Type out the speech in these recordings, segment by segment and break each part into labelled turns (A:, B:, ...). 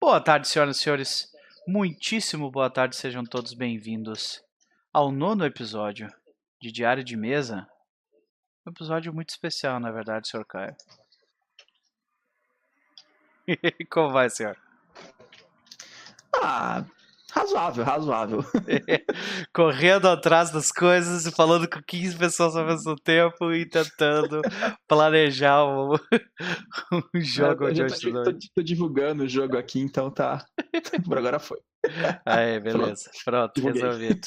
A: Boa tarde, senhoras e senhores. Muitíssimo boa tarde, sejam todos bem-vindos ao nono episódio de Diário de Mesa. Um episódio muito especial, na verdade, senhor Caio. Como vai, senhor?
B: Ah, razoável, razoável.
A: Correndo atrás das coisas e falando com 15 pessoas ao mesmo tempo e tentando planejar um, um jogo de hoje
B: tô, tô- tô divulgando o jogo aqui, então tá. Por agora foi.
A: Aí, beleza. Pronto,
B: divulguei.
A: resolvido.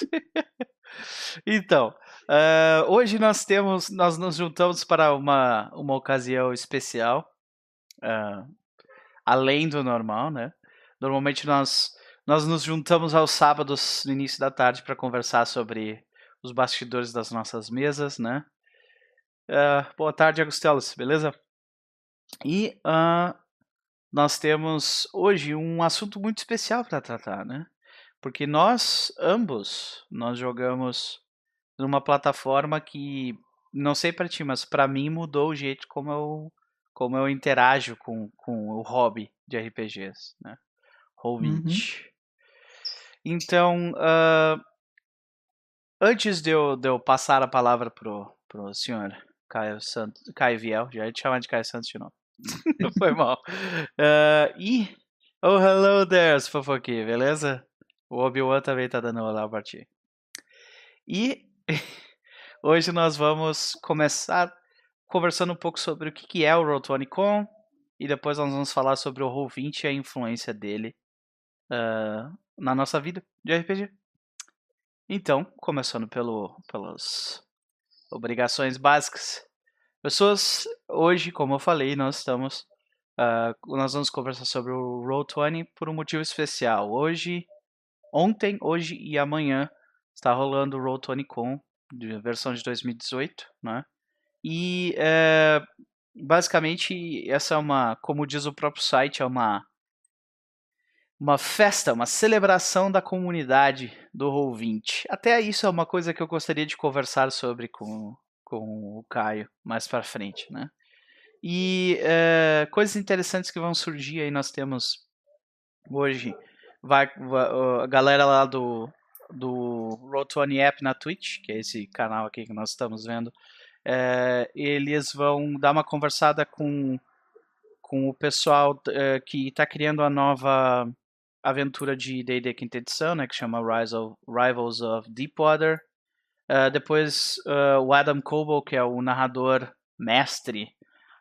A: então, ah, hoje nós temos, nós nos juntamos para uma, uma ocasião especial, ah, além do normal, né? Normalmente nós, nós nos juntamos aos sábados no início da tarde para conversar sobre os bastidores das nossas mesas, né? Ah, boa tarde, Agustelos, beleza? E ah, nós temos hoje um assunto muito especial para tratar, né? Porque nós ambos nós jogamos numa plataforma que não sei para ti, mas para mim mudou o jeito como eu como eu interajo com, com o hobby de RPGs, né? Roll20. Então, ah, antes de eu, de eu passar a palavra pro, pro senhor Caio Santos, Caio Viel, já ia te chamar de Caio Santos de novo. Foi mal. Ah, e. Oh, hello there, fofoquinha, beleza? O Obi-Wan também tá dando olá pra ti. E hoje nós vamos começar conversando um pouco sobre o que é o Roll20Con e depois nós vamos falar sobre o Roll20 e a influência dele ah, na nossa vida de RPG. Então, começando pelo, pelas obrigações básicas. Pessoas, hoje, como eu falei, nós estamos. ah, nós vamos conversar sobre o Roll20 por um motivo especial. Hoje, ontem, hoje e amanhã está rolando o Roll20 Con, de versão de 2018, né? E eh, basicamente essa é uma, como diz o próprio site, é uma uma festa, uma celebração da comunidade do Roll20. Até isso é uma coisa que eu gostaria de conversar sobre com, com o Caio mais para frente, né? E eh, coisas interessantes que vão surgir aí nós temos hoje vai, va- a galera lá do do Roll20 App na Twitch, que é esse canal aqui que nós estamos vendo, eh, eles vão dar uma conversada com com o pessoal eh, que está criando a nova aventura de D&D quinta edição, né, que chama Rise of, Rivals of Deepwater. Uh, depois uh, o Adam Coble, que é o narrador mestre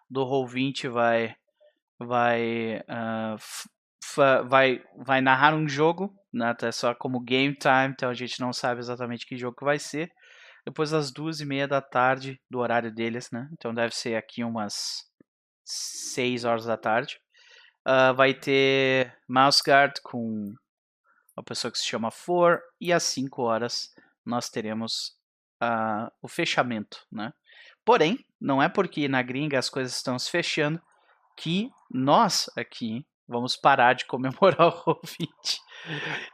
A: do Roll20, vai vai uh, vai vai narrar um jogo, né, até só como game time, então a gente não sabe exatamente que jogo que vai ser. Depois às duas e meia da tarde do horário deles, né? Então deve ser aqui umas 6 horas da tarde. Ah, vai ter Mouse Guard com uma pessoa que se chama For e às 5 horas nós teremos ah, o fechamento, né? Porém, não é porque na gringa as coisas estão se fechando que nós aqui vamos parar de comemorar o Roll20.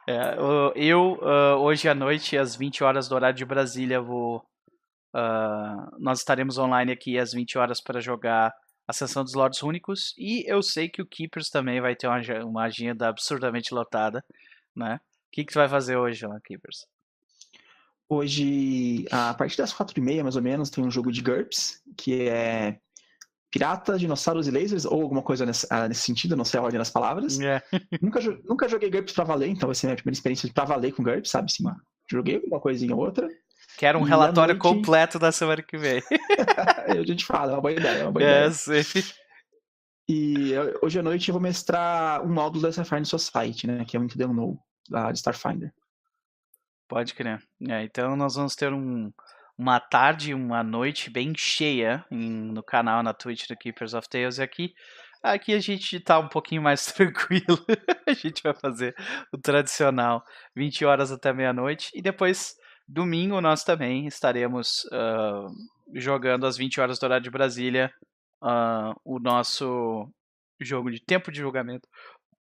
A: É, o- eu, ah, hoje à noite, às 20 horas do horário de Brasília, vou. ah, nós estaremos online aqui às 20 horas para jogar a sessão dos Lords Únicos. E eu sei que o Keepers também vai ter uma, uma agenda absurdamente lotada, né? O que, que tu vai fazer hoje lá, Keepers?
B: Hoje, a partir das quatro e meia, mais ou menos, tem um jogo de GURPS, que é Pirata, Dinossauros e Lasers, ou alguma coisa nesse, ah, nesse sentido, não sei a ordem das palavras.
A: É.
B: nunca, nunca joguei GURPS pra valer, então vai ser a minha primeira experiência de pra valer com GURPS, sabe? Sim, joguei alguma coisinha ou outra.
A: Quero um
B: E
A: relatório
B: noite-
A: completo da semana que vem.
B: a gente fala, é uma boa ideia, é uma boa
A: É,
B: ideia.
A: sei.
B: E hoje à noite eu vou mestrar um módulo da Starfinder Society, né? Que é o Into the Unknown, da de Starfinder.
A: Pode crer. É, então nós vamos ter um, uma tarde, uma noite bem cheia em- no canal, na Twitch do Keepers of Tales. E aqui, aqui a gente tá um pouquinho mais tranquilo. a gente vai fazer o tradicional 20 horas até meia-noite. E depois, domingo, nós também estaremos ah, jogando às 20 horas do horário de Brasília ah, o nosso jogo de tempo de julgamento.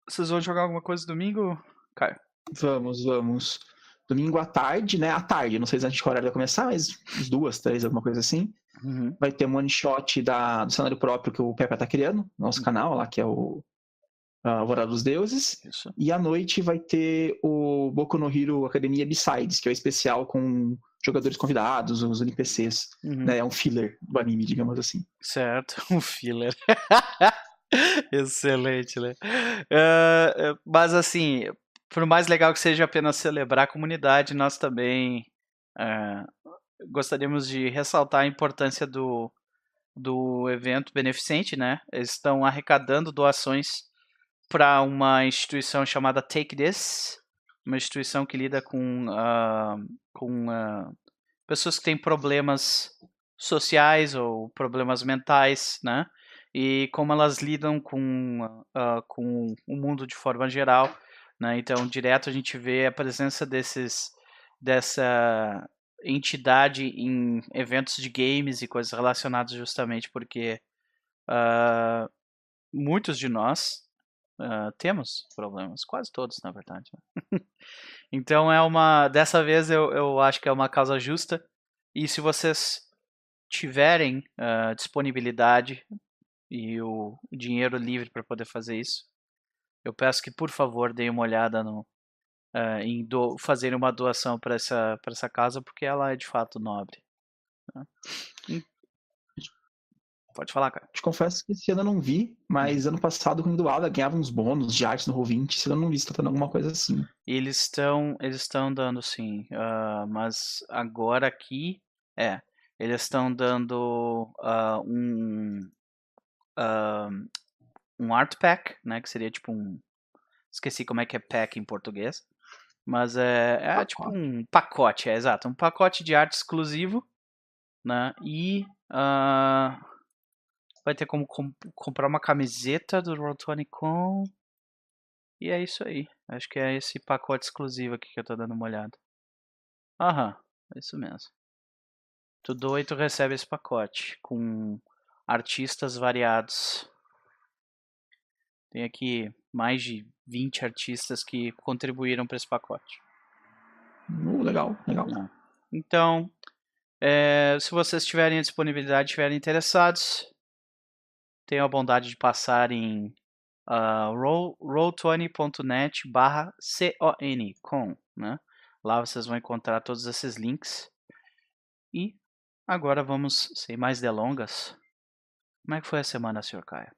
A: Vocês vão jogar alguma coisa domingo, Caio?
B: Vamos, vamos. Domingo à tarde, né? À tarde, não sei exatamente qual horário vai começar, mas duas, três, alguma coisa assim.
A: Uhum.
B: Vai ter um one shot da, do cenário próprio que o Pepe tá criando, no nosso canal lá, que é o a Alvorada dos Deuses.
A: Isso.
B: E à noite vai ter o Boku no Hero Academia Besides, que é o especial com jogadores convidados, os NPCs.
A: Uhum.
B: Né? É um filler do anime, digamos assim.
A: Certo, um filler. Excelente, né? Uh, mas assim, por mais legal que seja apenas celebrar a comunidade, nós também uh, gostaríamos de ressaltar a importância do, do evento beneficente, né? Eles estão arrecadando doações para uma instituição chamada Take This, uma instituição que lida com, uh, com pessoas que têm problemas sociais ou problemas mentais, né? E como elas lidam com, uh, com o mundo de forma geral, né? Então, direto a gente vê a presença desses dessa entidade em eventos de games e coisas relacionadas justamente porque uh, muitos de nós uh, temos problemas, quase todos na verdade. Né? então é uma, dessa vez eu, eu acho que é uma causa justa e se vocês tiverem uh, disponibilidade e o dinheiro livre para poder fazer isso, eu peço que por favor deem uma olhada no, uh, em do, fazer uma doação para essa, essa casa, porque ela é de fato nobre. Né? Pode falar, cara.
B: Te confesso que esse ano eu não vi, mas ano passado, quando doava, ganhava uns bônus de arte no Roll20. Esse ano eu não vi se tá dando alguma coisa assim.
A: Eles estão eles estão dando sim, uh, mas agora aqui, é, eles estão dando uh, um, uh, um art pack, né, que seria tipo um, esqueci como é que é pack em português, mas é, é tipo um pacote, é exato, um pacote de arte exclusivo, né? E uh, vai ter como comp comprar uma camiseta do Rotonicon. E é isso aí. Acho que é esse pacote exclusivo aqui que eu tô dando uma olhada. Aham, é isso mesmo. Tu doa e tu recebe esse pacote com artistas variados. Tem aqui mais de 20 artistas que contribuíram para esse pacote.
B: Uh, legal, legal.
A: Então, é, se vocês tiverem a disponibilidade, estiverem interessados, tenham a bondade de passar em uh, roll20.net barra con, né? Lá vocês vão encontrar todos esses links. E agora vamos, sem mais delongas, como é que foi a semana, Sr. Caio?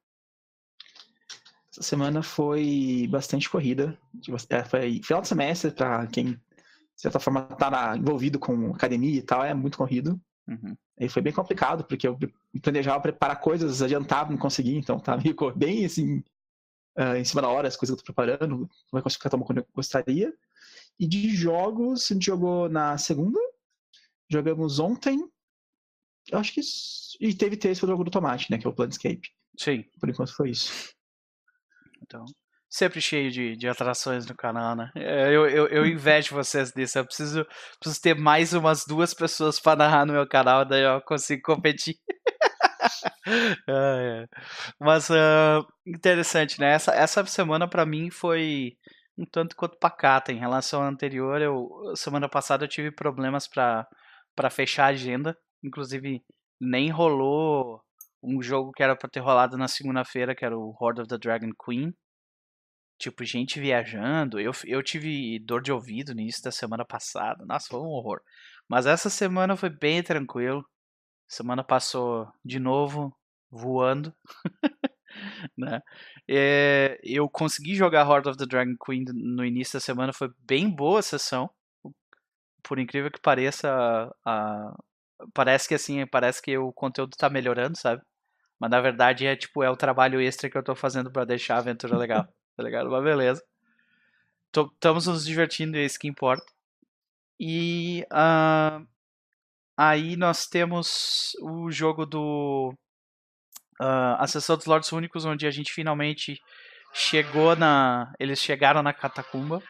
B: Essa semana foi bastante corrida. É, foi final de semestre, para quem, de certa forma, está envolvido com academia e tal, é muito corrido.
A: Uhum.
B: E foi bem complicado, porque eu planejava preparar coisas, adiantava, não consegui, então tá meio bem assim, uh, em cima da hora, as coisas que eu tô preparando, não vai conseguir tomar quando eu gostaria. E de jogos, a gente jogou na segunda, jogamos ontem, eu acho que. E teve terça o jogo do Tomate, né? Que é o Planescape.
A: Sim.
B: Por enquanto foi isso.
A: Então, sempre cheio de, de atrações no canal, né? É, eu, eu, eu invejo vocês disso. Eu preciso, preciso ter mais umas duas pessoas para narrar no meu canal, daí eu consigo competir. é, é. Mas uh, interessante, né? Essa, essa semana para mim foi um tanto quanto pacata em relação à anterior. Eu, semana passada eu tive problemas para fechar a agenda. Inclusive, nem rolou um jogo que era para ter rolado na segunda-feira, que era o Horde of the Dragon Queen. Tipo, gente viajando. Eu, eu tive dor de ouvido no início da semana passada. Nossa, foi um horror. Mas essa semana foi bem tranquilo. Semana passou de novo voando. né? É, eu consegui jogar Horde of the Dragon Queen no início da semana. Foi bem boa a sessão. Por incrível que pareça, a, a, parece que assim, parece que o conteúdo tá melhorando, sabe? Mas na verdade é tipo, é o trabalho extra que eu tô fazendo para deixar a aventura legal, tá ligado? Mas beleza. Estamos nos divertindo é isso que importa. E uh, aí nós temos o jogo do uh, dos Lords Únicos, onde a gente finalmente chegou na. Eles chegaram na catacumba,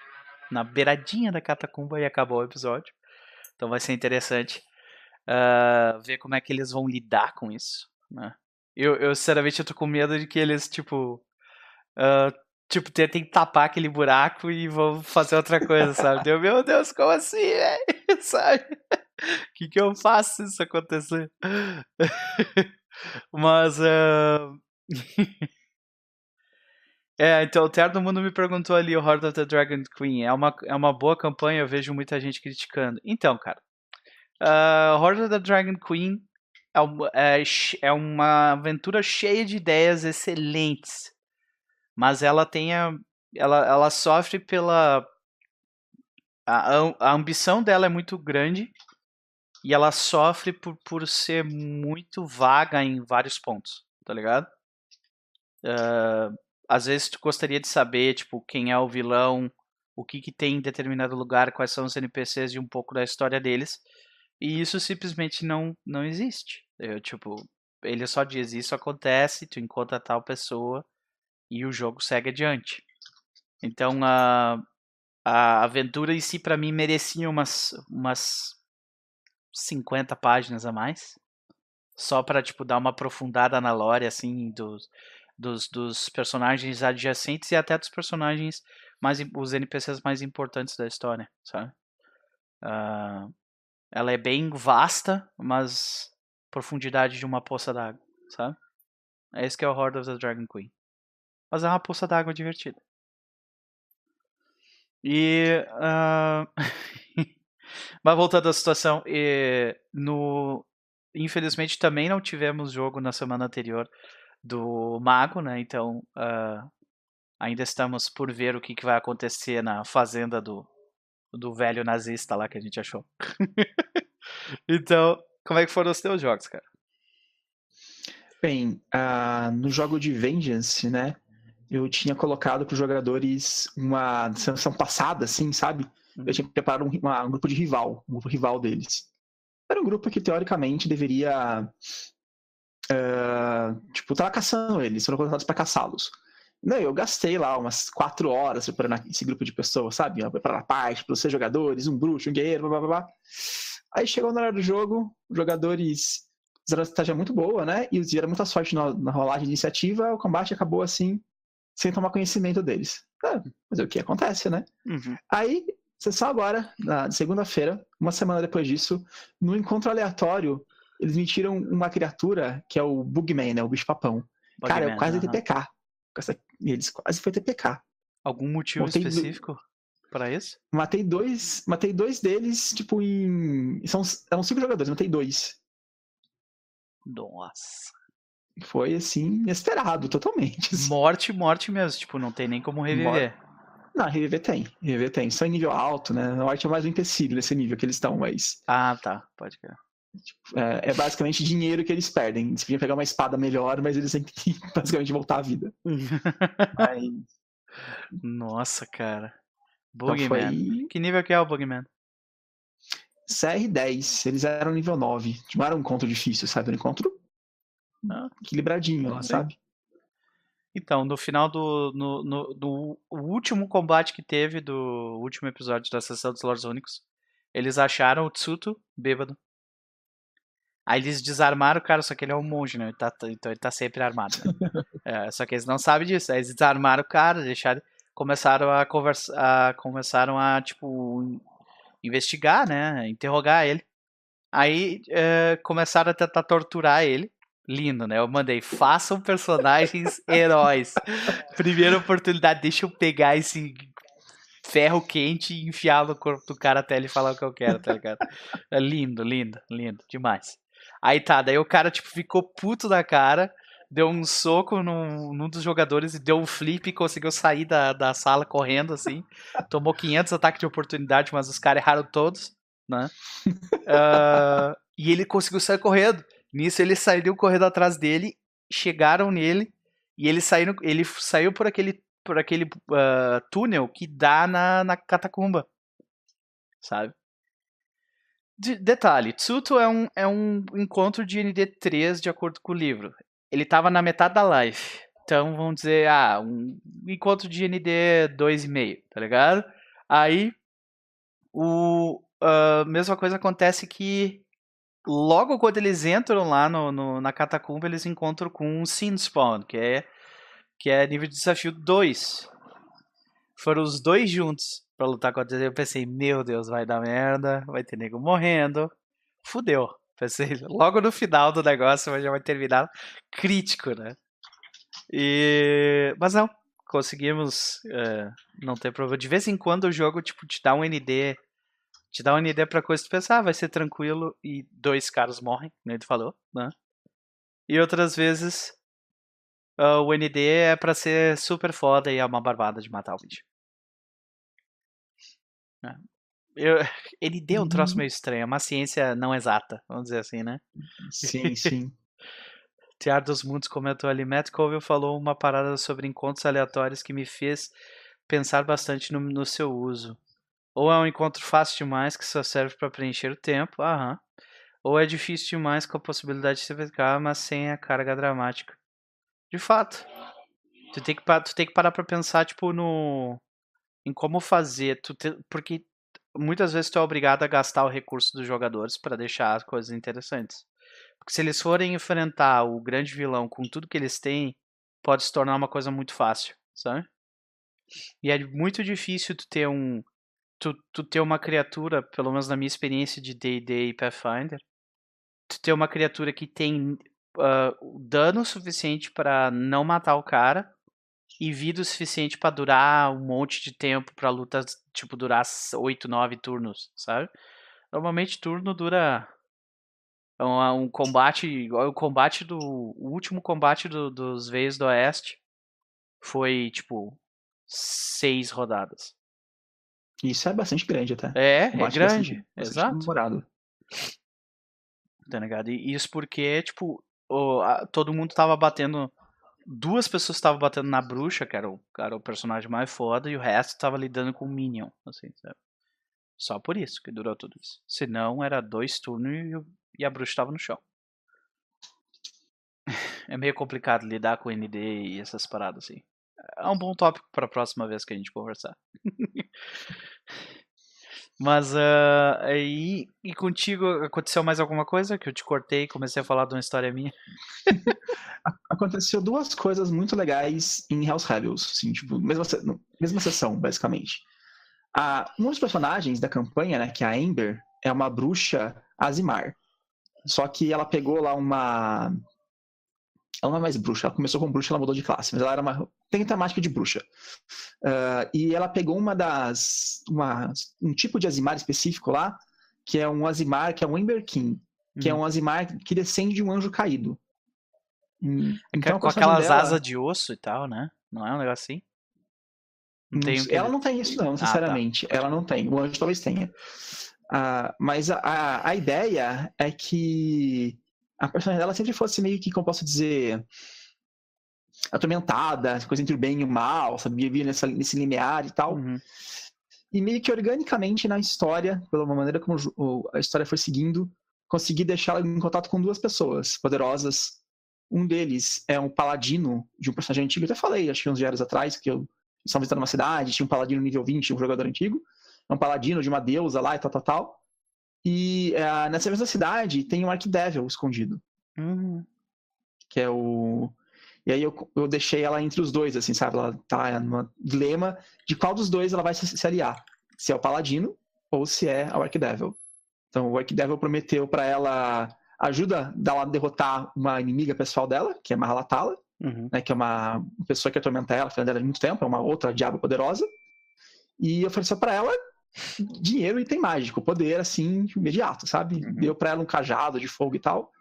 A: na beiradinha da catacumba e acabou o episódio. Então vai ser interessante uh, ver como é que eles vão lidar com isso, né? Eu, eu, sinceramente, eu tô com medo de que eles, tipo, uh, tipo, tentem tapar aquele buraco e vão fazer outra coisa, sabe? Deu, meu Deus, como assim, velho? sabe? O que, que eu faço se isso acontecer? Mas, uh... É, então o Terno Mundo me perguntou ali, o Horde of the Dragon Queen. É uma, é uma boa campanha, eu vejo muita gente criticando. Então, cara, uh, Horde of the Dragon Queen é, é, é uma aventura cheia de ideias excelentes. Mas ela tem a, ela, ela sofre pela. A, a ambição dela é muito grande e ela sofre por, por ser muito vaga em vários pontos, tá ligado? Uh, às vezes tu gostaria de saber, tipo, quem é o vilão, o que, que tem em determinado lugar, quais são os NPCs e um pouco da história deles. E isso simplesmente não, não existe. Eu, tipo, ele só diz isso acontece, tu encontra tal pessoa e o jogo segue adiante. Então a, a aventura em si para mim merecia umas, umas 50 páginas a mais. Só para tipo dar uma aprofundada na lore assim dos, dos, dos personagens adjacentes e até dos personagens mais os NPCs mais importantes da história, sabe? Uh, ela é bem vasta, mas profundidade de uma poça d'água, sabe? É isso que é o Horde of the Dragon Queen. Mas é uma poça d'água divertida. E. Uh... Mas voltando à situação, e no... infelizmente também não tivemos jogo na semana anterior do Mago, né? Então uh... ainda estamos por ver o que, que vai acontecer na fazenda do, do velho nazista lá que a gente achou. então, como é que foram os teus jogos, cara?
B: Bem, uh, no jogo de Vengeance, né? Eu tinha colocado para os jogadores uma sessão passada, assim, sabe? Eu tinha preparado um, uma, um, grupo de rival, um grupo rival deles. Era um grupo que, teoricamente, deveria. Uh, tipo, tava caçando eles, foram contratados para caçá-los. Não, eu gastei lá umas quatro horas preparando esse grupo de pessoas, sabe? Preparar a parte para os jogadores, um bruxo, um guerreiro, blá blá blá. Aí chegou na hora do jogo, os jogadores fizeram uma estratégia muito boa, né? E tiveram muita sorte na, na rolagem de iniciativa, o combate acabou assim, sem tomar conhecimento deles. É, mas é o que acontece, né?
A: Uhum.
B: Aí, só agora, na segunda-feira, uma semana depois disso, no encontro aleatório, eles me tiram uma criatura que é o Bugman, né? O bicho-papão. Cara, eu quase uhum. TPK. Eles quase foi TPK.
A: Algum motivo matei específico do... para isso?
B: Matei dois, matei dois deles, tipo, em. São, eram cinco jogadores, matei dois.
A: Nossa
B: foi assim, inesperado totalmente.
A: Assim. Morte, morte mesmo, tipo, não tem nem como reviver. Mor...
B: Não, reviver tem, reviver tem. Só em nível alto, né? A morte é mais um empecilho nesse nível que eles estão, mas.
A: Ah, tá, pode crer.
B: Tipo, é, é, basicamente dinheiro que eles perdem. Eles podiam pegar uma espada melhor, mas eles têm que basicamente voltar à vida.
A: mas... Nossa, cara. Bugman. Então foi... Que nível que é o Bugman?
B: CR10, eles eram nível 9. Não era um encontro difícil, sabe? Era um encontro né, equilibradinho lá, sabe?
A: Então, no final do, no, no, do último combate que teve do último episódio da sessão dos Lords Únicos, eles acharam o Tsuto bêbado. Aí eles desarmaram o cara, só que ele é um monge, né? Ele tá, então ele tá sempre armado. Né? é, só que eles não sabem disso. Aí eles desarmaram o cara, deixaram, começaram a conversar, começaram a, tipo, investigar, né? Interrogar ele. Aí é, começaram a tentar torturar ele lindo, né? Eu mandei, façam personagens heróis. Primeira oportunidade, deixa eu pegar esse ferro quente e enfiar no corpo do cara até ele falar o que eu quero, tá ligado? É lindo, lindo, lindo, demais. Aí tá, daí o cara, tipo, ficou puto da cara, deu um soco num, num dos jogadores e deu um flip e conseguiu sair da, da sala correndo, assim. Tomou 500 ataques de oportunidade, mas os caras erraram todos, né? Uh, e ele conseguiu sair correndo. Nisso ele saiu correndo atrás dele, chegaram nele e ele saiu, ele saiu por aquele, por aquele uh, túnel que dá na, na catacumba, sabe? De, detalhe, Tsuto é um, é um encontro de ND3 de acordo com o livro. Ele estava na metade da live. Então vamos dizer, ah, um encontro de ND 2,5, tá ligado? Aí, o, uh, mesma coisa acontece que logo quando eles entram lá no, no, na catacumba, eles encontram com um Sin Spawn, que é, que é nível de desafio 2. Foram os dois juntos pra lutar contra ele. Eu pensei, meu Deus, vai dar merda, vai ter nego morrendo. Fudeu. Pensei, logo no final do negócio já vai terminar crítico, né? E... Mas não, conseguimos uh, não ter problema. De vez em quando o jogo tipo, te dá um ND. Te dá um ND pra coisa tu pensar, ah, vai ser tranquilo e dois caras morrem, como ele falou, né? E outras vezes uh, o ND é pra ser super foda e é uma barbada de matar o bicho. É. Eu, ND é um troço meio estranho, é uma ciência não exata, vamos dizer assim, né?
B: Sim, sim.
A: Tiar dos Mundos comentou ali, Matt Colville falou uma parada sobre encontros aleatórios que me fez pensar bastante no, no seu uso. Ou é um encontro fácil demais que só serve para preencher o tempo, aham. Ou é difícil demais com a possibilidade de se verificar, mas sem a carga dramática. De fato. Tu tem que, tu tem que parar pra pensar, tipo, no. em como fazer. Tu te, porque muitas vezes tu é obrigado a gastar o recurso dos jogadores para deixar as coisas interessantes. Porque se eles forem enfrentar o grande vilão com tudo que eles têm, pode se tornar uma coisa muito fácil, sabe? E é muito difícil tu ter um. Tu, tu ter uma criatura, pelo menos na minha experiência de DD e Pathfinder, tu ter uma criatura que tem uh, dano suficiente para não matar o cara e vida o suficiente para durar um monte de tempo pra luta, tipo, durar 8, 9 turnos, sabe? Normalmente turno dura um, um combate, o combate do o último combate do, dos Veios do Oeste foi tipo seis rodadas.
B: Isso é bastante grande até.
A: É, é grande, bastante, exato. Tá ligado? E isso porque, tipo, o, a, todo mundo tava batendo. Duas pessoas estavam batendo na bruxa, que era o, era o personagem mais foda, e o resto tava lidando com o Minion, assim, sabe? Só por isso que durou tudo isso. Senão era dois turnos e, e a bruxa tava no chão. É meio complicado lidar com ND e essas paradas assim. É um bom tópico para a próxima vez que a gente conversar. Mas uh, aí, e contigo aconteceu mais alguma coisa que eu te cortei e comecei a falar de uma história minha?
B: aconteceu duas coisas muito legais em Hells Rebels, assim, tipo, mesma, mesma sessão, basicamente. Ah, um dos personagens da campanha, né, que é a Amber, é uma bruxa Azimar. Só que ela pegou lá uma ela não é mais bruxa, ela começou como bruxa, ela mudou de classe, mas ela era uma. tem temática de bruxa. Uh, e ela pegou uma das. Uma, um tipo de Azimar específico lá, que é um Azimar, que é um Ember King, que é uhum. um Azimar que descende de um anjo caído.
A: Hum, é então, com aquelas dela... asas de osso e tal, né? Não é um negócio assim?
B: Não ela não tem isso, não, sinceramente. Ah, tá. Ela não tem. O anjo talvez tenha. Uh, mas a, a, a ideia é que a personagem dela sempre fosse meio que, como posso dizer, atormentada, coisa entre o bem e o mal, sabia? Via nessa, nesse limiar e tal. Uhum. E meio que organicamente na história, pela maneira como a história foi seguindo, consegui deixá-la em contato com duas pessoas poderosas. Um deles é um paladino de um personagem antigo, eu até falei, acho que uns dias atrás, que eu estava visitando uma cidade, tinha um paladino nível 20, um jogador antigo. É um paladino de uma deusa lá e tal, tal, tal. E uh, nessa mesma cidade tem um Archdevil escondido.
A: Uhum.
B: Que é o. E aí eu, eu deixei ela entre os dois, assim, sabe? Ela tá num dilema de qual dos dois ela vai se, se aliar. Se é o Paladino ou se é o Archdevil. Então o Archdevil prometeu para ela ajuda dela a derrotar uma inimiga pessoal dela, que é Mahalatala, uhum. né, que é uma pessoa que atormenta ela, filha dela há muito tempo, é uma outra diabo poderosa. E ofereceu para ela dinheiro e item mágico, poder assim, imediato, sabe? Uhum. Deu para ela um cajado de fogo e tal.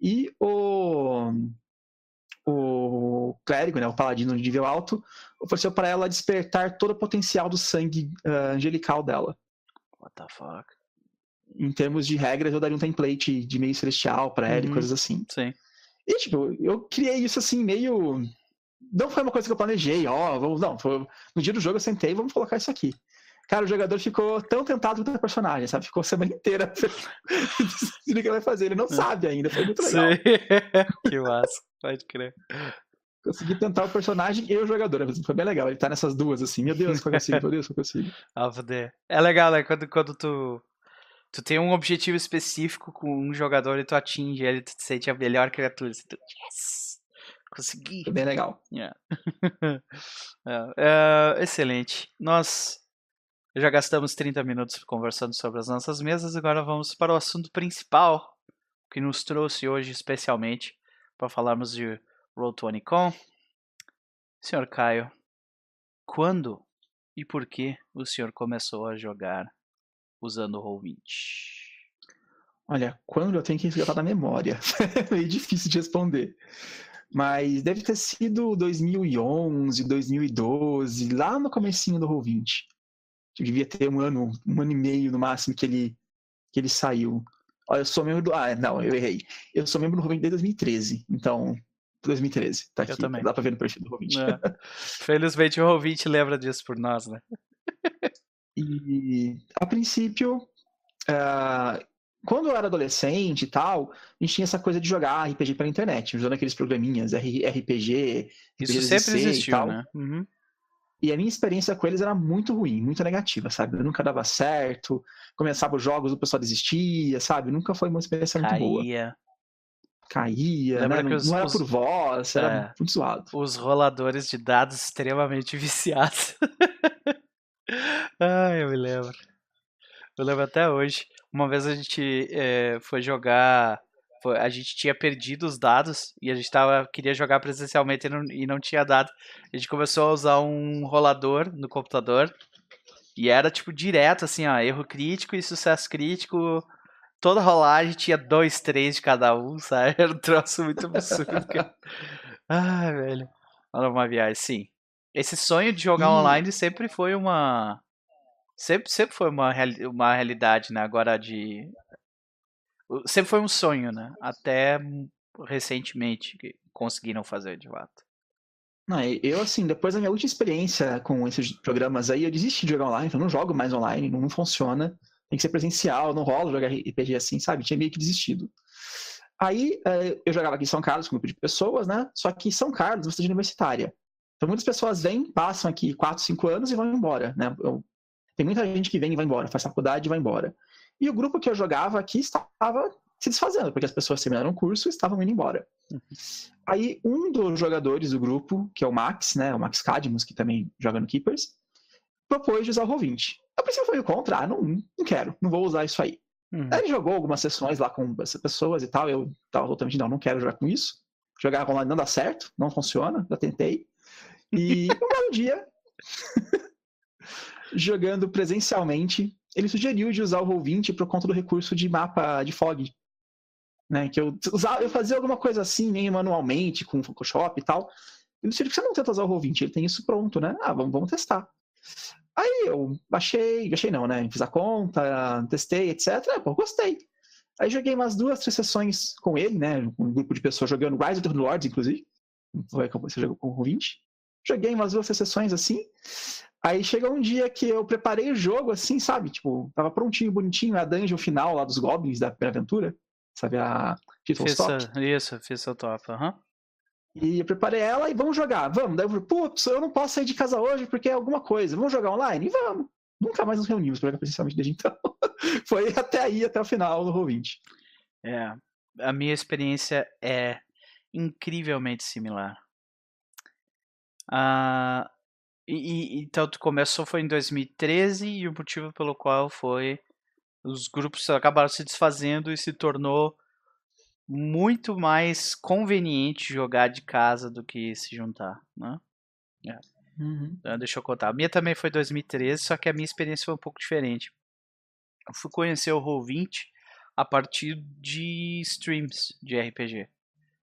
B: E o, o clérigo, né, o paladino de nível alto, ofereceu para ela despertar todo o potencial do sangue uh, angelical dela.
A: What the fuck?
B: Em termos de regras, eu daria um template de meio celestial para ela uhum. e coisas assim.
A: Sim.
B: E, tipo, eu criei isso assim, meio. Não foi uma coisa que eu planejei, ó, vamos. Não, foi... no dia do jogo eu sentei vamos colocar isso aqui. Cara, o jogador ficou tão tentado com o personagem, sabe? Ficou a semana inteira o que ele vai fazer. Ele não sabe ainda, foi muito legal. Sim.
A: que massa, pode crer.
B: Consegui tentar o personagem e o jogador. Foi bem legal. Ele tá nessas duas, assim. Meu Deus, qual eu consigo? Meu Deus, qual eu consigo?
A: Ah, É legal, né? Quando, quando tu, tu tem um objetivo específico com um jogador e tu atinge ele, tu te sente a melhor criatura. Assim, tu, yes! Consegui.
B: Bem legal.
A: Yeah. é, é, excelente. Nós já gastamos 30 minutos conversando sobre as nossas mesas, agora vamos para o assunto principal que nos trouxe hoje especialmente para falarmos de Roll20 Com. Senhor Caio, quando e por que o senhor começou a jogar usando o Roll20?
B: Olha, quando eu tenho que resgatar da memória. é meio difícil de responder. Mas deve ter sido 2011, 2012, lá no comecinho do Roll20. Devia ter um ano, um ano e meio no máximo que ele, que ele saiu. Olha, eu sou membro do. Ah, não, eu errei. Eu sou membro do Roll20 desde 2013. Então, 2013. Tá aqui.
A: Eu também.
B: Dá pra ver no perfil do Roll20.
A: É. Felizmente o Roll20 lembra disso por nós, né?
B: E a princípio, uh, quando eu era adolescente e tal, a gente tinha essa coisa de jogar RPG pela internet, usando aqueles programinhas RPG.
A: Isso sempre existiu, né? Uhum.
B: E a minha experiência com eles era muito ruim, muito negativa, sabe? Eu nunca dava certo, começava os jogos, o pessoal desistia, sabe? Nunca foi uma experiência
A: Caía.
B: muito boa. Caía, né? não,
A: os,
B: não, era
A: os,
B: por voz, era
A: é,
B: muito zoado.
A: Os roladores de dados extremamente viciados. Ai, eu me lembro. Eu lembro até hoje. Uma vez a gente é, foi jogar. A gente tinha perdido os dados e a gente tava, queria jogar presencialmente e não, e não tinha dado. A gente começou a usar um rolador no computador. E era tipo direto, assim, ó, erro crítico e sucesso crítico. Toda rolagem tinha dois, três de cada um, sabe? Era um troço muito absurdo, cara. Ai, velho. Era uma viagem, sim. Esse sonho de jogar
B: E-
A: online sempre foi uma. Sempre, sempre foi uma, uma realidade, né? Agora de. Sempre foi um sonho, né? Até recentemente que conseguiram fazer de fato.
B: Não, eu, assim, depois da minha última experiência com esses programas aí, eu desisti de jogar online, eu não jogo mais online, não, funciona. Tem que ser presencial, não rola jogar RPG assim, sabe? Tinha meio que desistido. Aí eh, eu jogava aqui em São Carlos com um grupo de pessoas, né? Só que São Carlos, é universitária. Então muitas pessoas vêm, passam aqui 4, 5 anos e vão embora, né? Eu- tem muita gente que vem e vai embora, faz faculdade e vai embora. E o grupo que eu jogava aqui estava se desfazendo, porque as pessoas terminaram o curso e estavam indo embora. Aí um dos jogadores do grupo, que é o Max, né, o Max Cadmus, que também joga no Keepers, propôs de usar o Roll20. A princípio foi contra, ah, não, não quero, não vou usar isso aí.
A: Uhum.
B: Aí ele jogou algumas sessões lá com essas pessoas e tal, eu tava totalmente, não, não quero jogar com isso. Jogar online não dá certo, não funciona, já tentei. E um belo dia, jogando presencialmente, ele sugeriu de usar o Roll20 por conta do recurso de mapa de fog. Né, que eu, usava, eu fazia alguma coisa assim, meio manualmente, com Photoshop e tal. Ele sugeriu que você não tenta usar o Roll20, ele tem isso pronto, né? Ah, vamos, vamos testar. Aí eu baixei, baixei não, né? Fiz a conta, testei, etc. Pô, gostei. Aí joguei umas duas, três sessões com ele, né? Um grupo de pessoas jogando Rise of the Lords, inclusive. Foi como você jogou com o Roll20. Joguei umas duas, três sessões assim. Aí chega um dia que eu preparei o jogo assim, sabe? Tipo, tava prontinho, bonitinho, a dungeon final lá dos Goblins da primeira aventura. Sabe, a Title
A: Fiz
B: Stop.
A: seu- isso, fiz seu top. aham.
B: E eu preparei ela e vamos jogar, vamos. Daí eu falei, putz, eu não posso sair de casa hoje porque é alguma coisa. Vamos jogar online? E vamos. Nunca mais nos reunimos presencialmente desde então. Foi até aí, até o final do Roll20.
A: É, a minha experiência é incrivelmente similar. Ah, e, e- então tu começou foi em 2013 e o motivo pelo qual foi os grupos acabaram se desfazendo e se tornou muito mais conveniente jogar de casa do que se juntar, né? Então, deixa eu contar. A minha também foi 2013, só que a minha experiência foi um pouco diferente. Eu fui conhecer o Roll20 a partir de streams de RPG. Em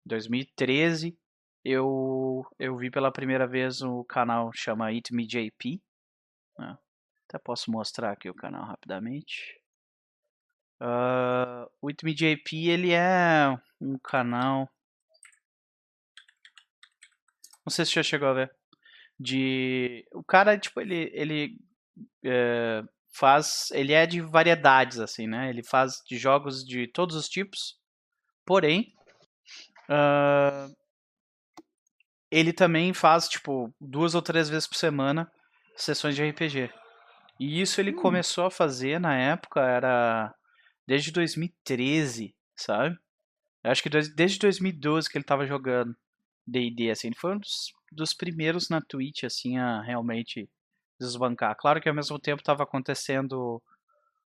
A: 2013, eu, eu vi pela primeira vez o canal chama It Me JP. né? Até posso mostrar aqui o canal rapidamente. Ah, o It Me JP ele é um canal. Não sei se já chegou a ver. De. O cara, tipo, ele. ele é, faz. Ele é de variedades, assim, né? Ele faz de jogos de todos os tipos. Porém. ah, ele também faz, tipo, duas ou três vezes por semana sessões de RPG. E isso ele
B: Hum.
A: começou a fazer na época, era desde 2013, sabe? Eu acho que desde 2012 que ele tava jogando D&D, assim. Ele foi um dos, dos primeiros na Twitch, assim, a realmente desbancar. Claro que ao mesmo tempo tava acontecendo...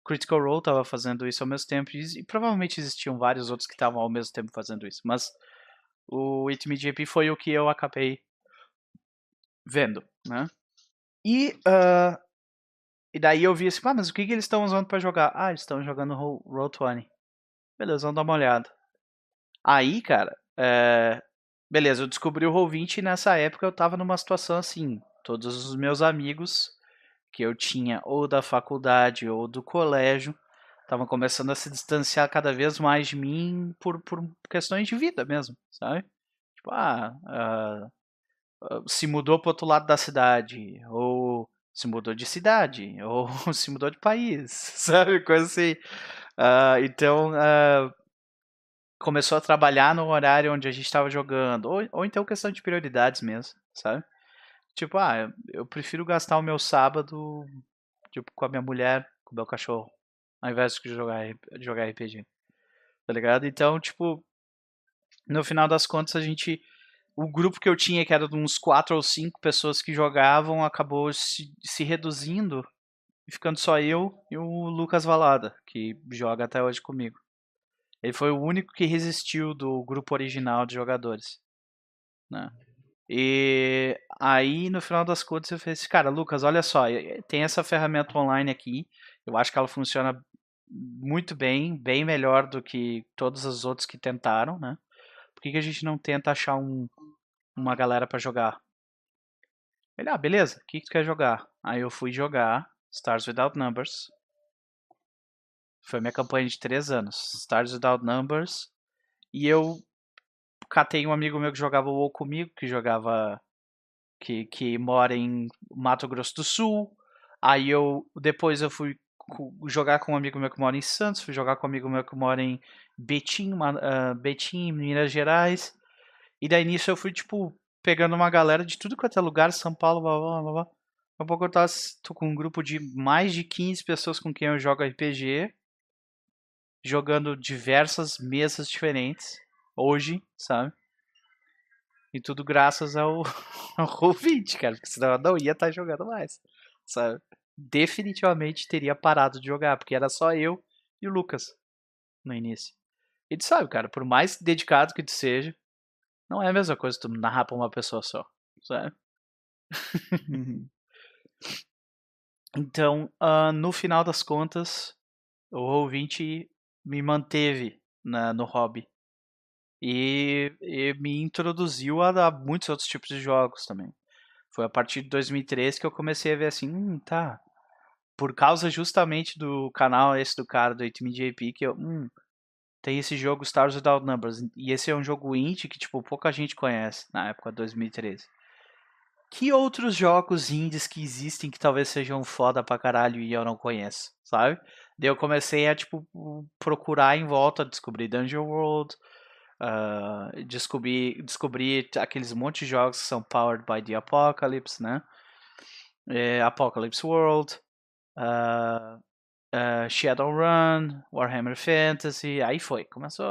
A: Critical Role tava fazendo isso ao mesmo tempo e, e provavelmente existiam vários outros que estavam ao mesmo tempo fazendo isso. Mas o It Me JP foi o que eu acabei vendo, né? E, uh, e daí eu vi assim, ah, mas o que, que eles estão usando para jogar? Ah, eles estão jogando Roll20. Beleza, vamos dar uma olhada. Aí, cara, é... beleza, eu descobri o Roll20 e nessa época eu tava numa situação assim, todos os meus amigos que eu tinha ou da faculdade ou do colégio estavam começando a se distanciar cada vez mais de mim por, por questões de vida mesmo, sabe? Tipo, ah, uh, se mudou para outro lado da cidade, ou se mudou de cidade, ou se mudou de país, sabe? Coisa assim. Uh, então, começou a trabalhar no horário onde a gente estava jogando, ou, ou então questão de prioridades mesmo, sabe? Tipo, ah, eu prefiro gastar o meu sábado tipo, com a minha mulher, com o meu cachorro, ao invés de jogar, de jogar RPG. Tá ligado? Então, tipo, no final das contas a gente. O grupo que eu tinha, que era de uns quatro ou cinco pessoas que jogavam, acabou se, se reduzindo e ficando só eu e o Lucas Valada, que joga até hoje comigo. Ele foi o único que resistiu do grupo original de jogadores. Né? E aí, no final das contas, eu falei assim, cara, Lucas, olha só, tem essa ferramenta online aqui, eu acho que ela funciona muito bem, bem melhor do que todos os outros que tentaram, né? Por que, que a gente não tenta achar um, uma galera para jogar? Ele, ah, beleza, o que, que tu quer jogar? Aí eu fui jogar Stars Without Numbers. Foi minha campanha de três anos. Stars Without Numbers. E eu catei um amigo meu que jogava WoW comigo, que jogava. Que, que mora em Mato Grosso do Sul. Aí eu. Depois eu fui jogar com um amigo meu que mora em Santos, fui jogar com um amigo meu que mora em Betim, uh, Betim, Minas Gerais. E daí nisso eu fui, tipo, pegando uma galera de tudo quanto é lugar, São Paulo, blá blá blá blá. Daqui a pouco eu tava, tô com um grupo de mais de 15 pessoas com quem eu jogo RPG, jogando diversas mesas diferentes, hoje, sabe? E tudo graças ao, ao Roll20, cara, porque senão eu não ia estar tá jogando mais, sabe? Definitivamente teria parado de jogar, porque era só eu e o Lucas no início. E tu sabe, cara, por mais dedicado que tu seja, não é a mesma coisa tu narrar pra uma pessoa só, sabe? Uhum. então, uh, no final das contas, o Roll20 me manteve na, no hobby. E, e, me introduziu a, a, muitos outros tipos de jogos também. Foi a partir de 2013 que eu comecei a ver assim, hum, tá. Por causa justamente do canal esse do cara do 8MJP que eu, hum, tem esse jogo Stars Without Numbers. E esse é um jogo indie que, tipo, pouca gente conhece na época de 2013. Que outros jogos indies que existem que talvez sejam foda pra caralho e eu não conheço, sabe? Daí eu comecei a, tipo, procurar em volta, descobrir Dungeon World, uh, descobrir, descobrir aqueles monte de jogos que são powered by the Apocalypse, né? É, Apocalypse World, uh, uh, Shadowrun, Warhammer Fantasy, aí foi, começou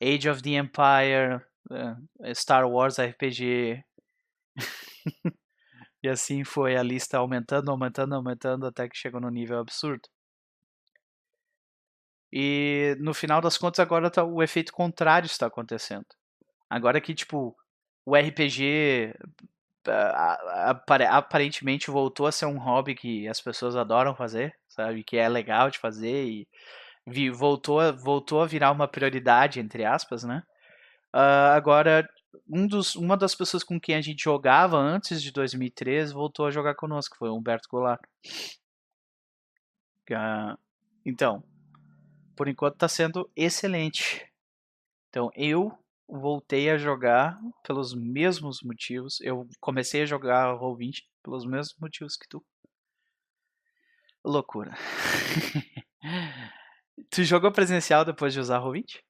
A: Age of the Empire, uh, Star Wars RPG, e assim foi a lista aumentando, aumentando, aumentando até que chegou no nível absurdo. E no final das contas agora tá, o efeito contrário está acontecendo. Agora que tipo o RPG aparentemente voltou a ser um hobby que as pessoas adoram fazer, sabe? Que é legal de fazer e voltou, a, voltou a virar uma prioridade, entre aspas, né? Uh, agora, um dos, uma das pessoas com quem a gente jogava antes de 2013 voltou a jogar conosco, foi o Humberto Goulart. Uh, então, por enquanto está sendo excelente. Então eu voltei a jogar pelos mesmos motivos. Eu comecei a jogar Roll20 pelos mesmos motivos que tu. Loucura. tu jogou presencial depois de usar Roll20?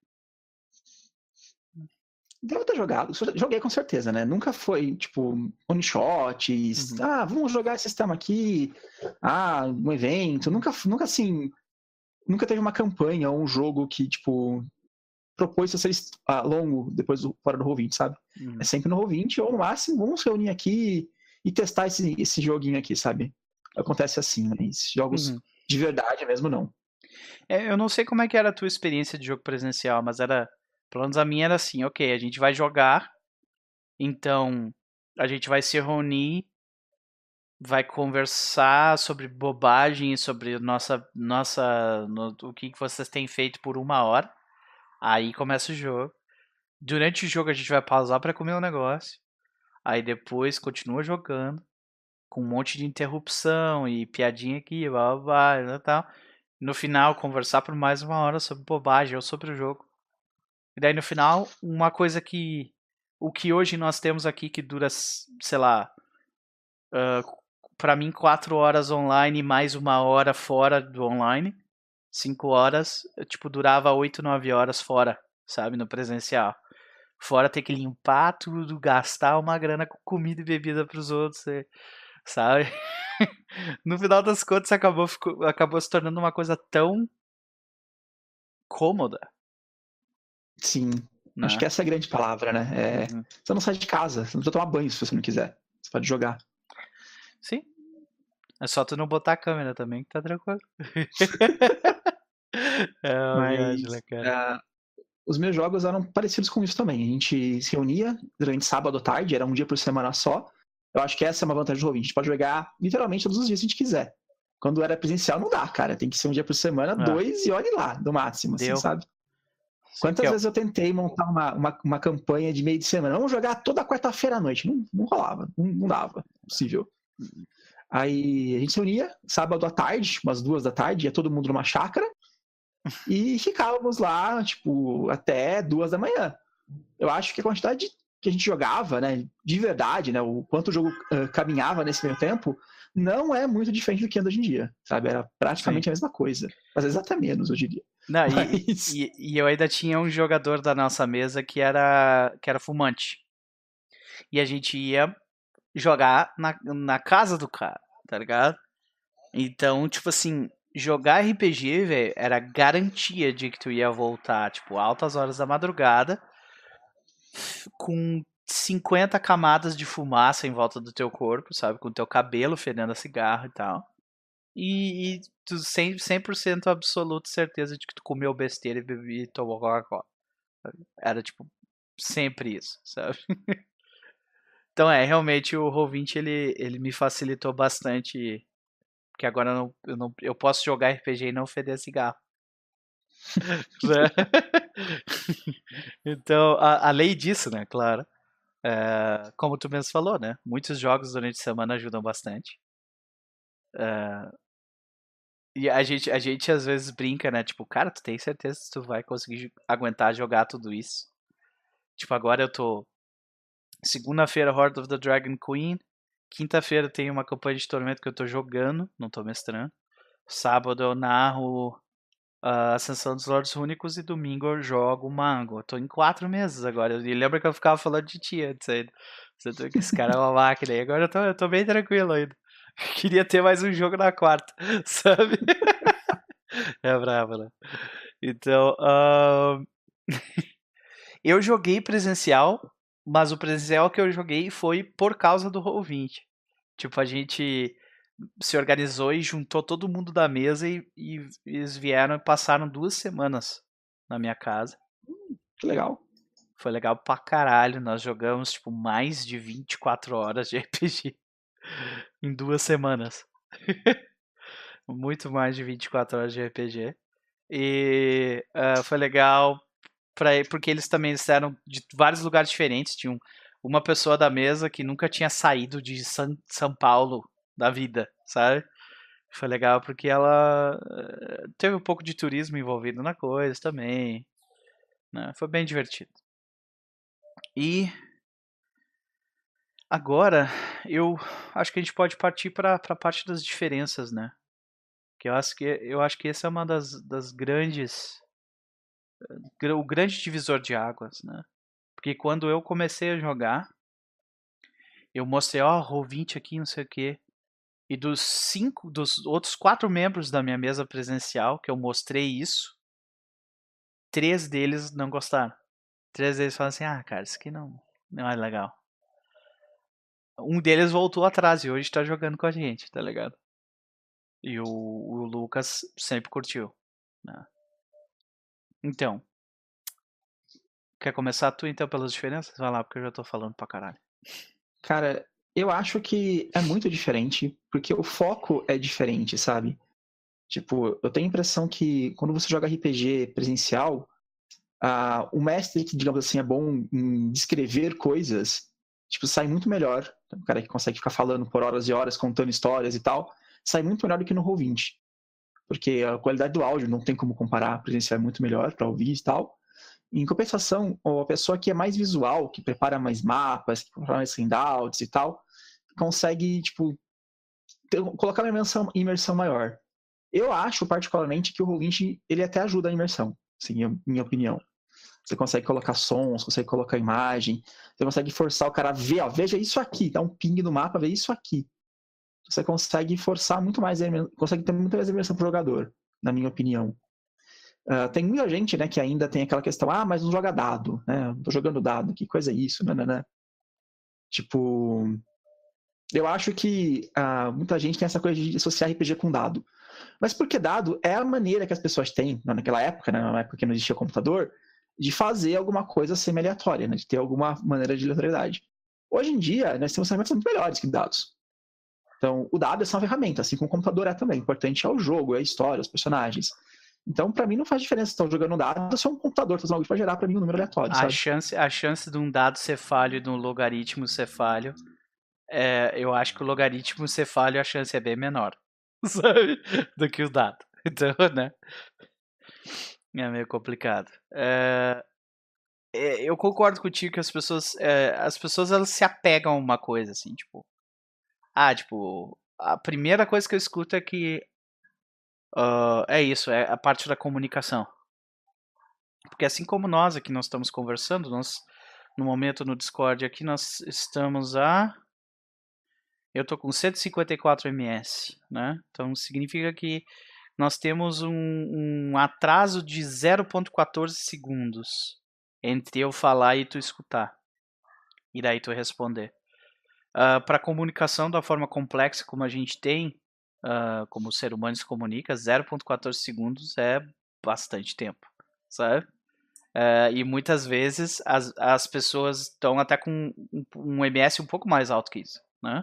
B: Devo ter jogado. Joguei com certeza, né? Nunca foi, tipo, one shots. Uhum. Ah, vamos jogar esse sistema aqui. Ah, um evento. Nunca, nunca assim, nunca teve uma campanha ou um jogo que, tipo, propôs ser uh, longo depois do, fora do Roll20, sabe? Uhum. É sempre no Roll20, ou no máximo, vamos reunir aqui e testar esse, esse joguinho aqui, sabe? Acontece assim, né? jogos uhum. de verdade mesmo, não.
A: É, eu não sei como é que era a tua experiência de jogo presencial, mas era, pelo menos a minha era assim, ok, a gente vai jogar, então a gente vai se reunir vai conversar sobre bobagem, sobre nossa, nossa, no, o que vocês têm feito por uma hora. Aí começa o jogo. Durante o jogo a gente vai pausar para comer um negócio. Aí depois continua jogando com um monte de interrupção e piadinha aqui, blá blá blá e tal. No final, conversar por mais uma hora sobre bobagem ou sobre o jogo. E daí no final, uma coisa que. O que hoje nós temos aqui que dura, sei lá. Uh, para mim, quatro horas online e mais uma hora fora do online. Cinco horas, tipo, durava oito, nove horas fora, sabe, no presencial. Fora ter que limpar tudo, gastar uma grana com comida e bebida pros outros, sabe? no final das contas, acabou, ficou, acabou se tornando uma coisa tão cômoda,
B: Sim. Né? Acho que essa é a grande palavra, né? É, uhum. Você não sai de casa, você não precisa tomar banho se você não quiser. Você pode jogar.
A: Sim. É só tu não botar a câmera também, que tá tranquilo.
B: é, Mas, viagem, cara. Uh, os meus jogos eram parecidos com isso também. A gente se reunia durante sábado à tarde, era um dia por semana só. Eu acho que essa é uma vantagem do Rovin. A gente pode jogar literalmente todos os dias se a gente quiser. Quando era presencial, não dá, cara. Tem que ser um dia por semana, ah. dois e olhe lá, no máximo, assim, sabe? Quantas vezes eu tentei montar uma, uma, uma, campanha de meio de semana? Vamos jogar toda quarta-feira à noite. Não, não rolava, não, não dava, possível. Aí a gente se unia, sábado à tarde, umas duas da tarde, ia todo mundo numa chácara e ficávamos lá, tipo, até duas da manhã. Eu acho que a quantidade que a gente jogava, né, de verdade, né, o quanto o jogo uh, caminhava nesse meio tempo, não é muito diferente do que anda hoje em dia, sabe? Era praticamente Sim. a mesma coisa. Às vezes até menos, eu diria.
A: Não, Mas... e, e, e, eu ainda tinha um jogador da nossa mesa que era, que era fumante. E a gente ia jogar na, na casa do cara, tá ligado? Então, tipo assim, jogar RPG, velho, era garantia de que tu ia voltar, tipo, altas horas da madrugada, com 50 camadas de fumaça em volta do teu corpo, sabe? Com teu cabelo fedendo a cigarro e tal. E, e tu 100%, 100 absoluto certeza de que tu comeu besteira e, bebi, e tomou Coca-Cola. Era tipo sempre isso, sabe? então é, realmente o Roll20 ele, ele me facilitou bastante. Porque agora eu, não, eu, não, eu posso jogar RPG e não feder cigarro. né? então, a, além disso, né, claro, é, como tu mesmo falou, né, muitos jogos durante a semana ajudam bastante. É, e a gente, a gente às vezes brinca, né? Tipo, cara, tu tem certeza que tu vai conseguir aguentar jogar tudo isso? Tipo, agora eu tô. Segunda-feira, Horde of the Dragon Queen. Quinta-feira tem uma campanha de tormento que eu tô jogando, não tô mestrando. Sábado eu narro a Ascensão dos Lordes Únicos e domingo eu jogo Mango. Eu tô em quatro meses agora. E lembra que eu ficava falando de ti antes ainda. Que esse cara é uma máquina. E agora eu tô, eu tô bem tranquilo ainda. Queria ter mais um jogo na quarta, sabe? é bravo, né? Então, uh... eu joguei presencial, mas o presencial que eu joguei foi por causa do Roll20. Tipo, a gente se organizou e juntou todo mundo da mesa e, e eles vieram e passaram duas semanas na minha casa.
B: Que legal.
A: Foi legal pra caralho. Nós jogamos, tipo, mais de 24 horas de RPG em duas semanas. Muito mais de 24 horas de RPG. E uh, foi legal pra, porque eles também eram de vários lugares diferentes. Tinham uma pessoa da mesa que nunca tinha saído de San, São Paulo da vida, sabe? Foi legal porque ela uh, teve um pouco de turismo envolvido na coisa também. Né? Foi bem divertido. E Agora, eu acho que a gente pode partir para a parte das diferenças, né? Que eu acho que eu acho que essa é uma das, das grandes o grande divisor de águas, né? Porque quando eu comecei a jogar, eu mostrei, ó, oh, Roll20 aqui, não sei o quê. E dos cinco, dos outros quatro membros da minha mesa presencial, que eu mostrei isso, três deles não gostaram. Três deles falaram assim, ah, cara, isso aqui não, não é legal um deles voltou atrás e hoje tá jogando com a gente, tá ligado? E o, o Lucas sempre curtiu. Né? Então. Quer começar tu então pelas diferenças? Vai lá, porque eu já tô falando pra caralho.
B: Cara, Eu acho que é muito diferente, porque o foco é diferente, sabe? Tipo, eu tenho a impressão que quando você joga RPG presencial, uh, o mestre que, digamos assim, é bom em descrever coisas, tipo, sai muito melhor. O cara que consegue ficar falando por horas e horas, contando histórias e tal, sai muito melhor do que no Roll20. Porque a qualidade do áudio não tem como comparar, presencial é muito melhor para ouvir e tal. Em compensação, a pessoa que é mais visual, que prepara mais mapas, que prepara mais handouts e tal, consegue, tipo, ter, colocar uma imersão, imersão maior. Eu acho, particularmente, que o Roll20, ele até ajuda a imersão, sim, minha opinião. Você consegue colocar sons, consegue colocar imagem, você consegue forçar o cara a ver, ó, veja isso aqui, dá um ping no mapa, vê isso aqui. Você consegue forçar muito mais, consegue ter muito mais imersão pro jogador, na minha opinião. Uh, tem muita gente, né, que ainda tem aquela questão, ah, mas não joga dado, né? Tô jogando dado, que coisa é isso, né, né, né? Tipo, eu acho que uh, muita gente tem essa coisa de associar RPG com dado. Mas porque dado é a maneira que as pessoas têm, né, naquela época, né, na época que não existia computador, de fazer alguma coisa semi-aleatória, né, de ter alguma maneira de aleatoriedade. Hoje em dia, nós temos ferramentas muito melhores que dados. Então, o dado é só uma ferramenta, assim como o computador é também. O importante é o jogo, é a história, os personagens. Então, para mim, não faz diferença se estão jogando um dado, se é um computador fazendo algo para gerar para mim um número aleatório.
A: A
B: sabe?
A: chance, a chance de um dado ser falho e de um logaritmo ser falho, é, eu acho que o logaritmo ser falho, a chance é bem menor, sabe? Do que o dado. Então, né? É meio complicado. É, eu concordo contigo que as pessoas, é, as pessoas elas se apegam a uma coisa, assim, tipo, ah, tipo, a primeira coisa que eu escuto é que Uh, é isso, é a parte da comunicação. Porque assim como nós aqui nós estamos conversando, nós no momento no Discord aqui nós estamos a eu tô com 154 ms, né? Então significa que nós temos um, um atraso de 0.14 segundos entre eu falar e tu escutar. E daí tu responder. Uh, ah, para comunicação da forma complexa como a gente tem, uh, como o ser humano se comunica, 0.14 segundos é bastante tempo, sabe? Uh, e muitas vezes as, as pessoas estão até com um, um MS um pouco mais alto que isso, né?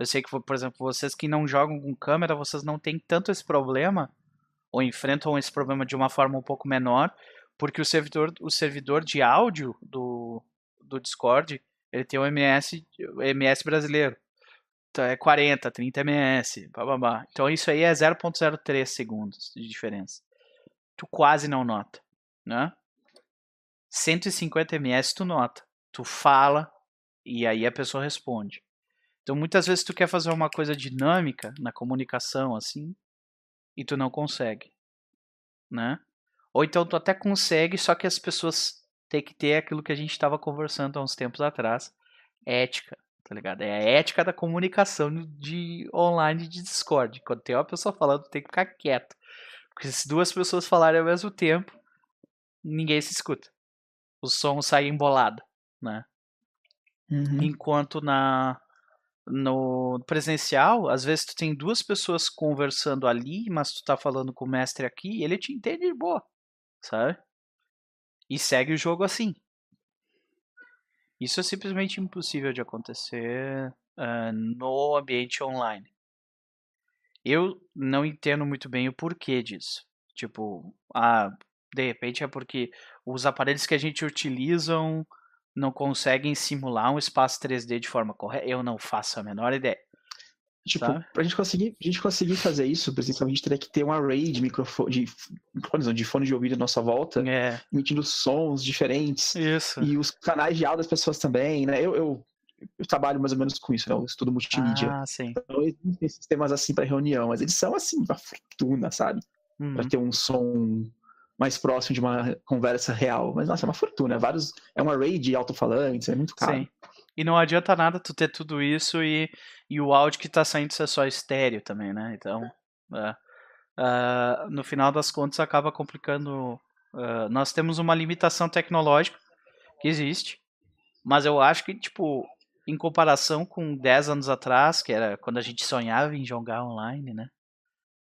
A: Eu sei que, por exemplo, vocês que não jogam com câmera, vocês não têm tanto esse problema, ou enfrentam esse problema de uma forma um pouco menor, porque o servidor, o servidor de áudio do, do Discord, ele tem o MS, o MS brasileiro. Então é 40, 30 ms, bababá. Então isso aí é 0.03 segundos de diferença. Tu quase não nota, né? 150 ms tu nota. Tu fala e aí a pessoa responde. Então muitas vezes tu quer fazer uma coisa dinâmica na comunicação assim e tu não consegue, né? Ou então tu até consegue, só que as pessoas têm que ter aquilo que a gente estava conversando há uns tempos atrás, ética tá ligado? É a ética da comunicação de online de Discord. Quando tem uma pessoa falando, tem que ficar quieto. Porque se duas pessoas falarem ao mesmo tempo, ninguém se escuta. O som sai embolado, né? Uhum. Enquanto na no presencial, às vezes tu tem duas pessoas conversando ali, mas tu tá falando com o mestre aqui, ele te entende de boa, sabe? E segue o jogo assim. Isso é simplesmente impossível de acontecer uh, no ambiente online. Eu não entendo muito bem o porquê disso. Tipo, ah, de repente é porque os aparelhos que a gente utilizam não conseguem simular um espaço 3D de forma correta. Eu não faço a menor ideia.
B: Tipo, pra gente conseguir, a gente conseguir fazer isso, principalmente, a gente teria que ter um array de microfone, de, de fone de ouvido à nossa volta,
A: é.
B: emitindo sons diferentes.
A: Isso.
B: E os canais de áudio das pessoas também, né? Eu, eu, eu, trabalho mais ou menos com isso, né? Eu estudo multimídia.
A: Ah, sim.
B: Então, existem sistemas assim para reunião, mas eles são assim, uma fortuna, sabe? Uhum. Pra ter um som mais próximo de uma conversa real. Mas, nossa, é uma fortuna. Vários, é um array de alto-falantes, é muito caro. Sim.
A: E não adianta nada tu ter tudo isso e, e o áudio que tá saindo ser só estéreo também, né? Então, uh, no final das contas acaba complicando. Uh, nós temos uma limitação tecnológica que existe, mas eu acho que, tipo, em comparação com 10 anos atrás, que era quando a gente sonhava em jogar online, né?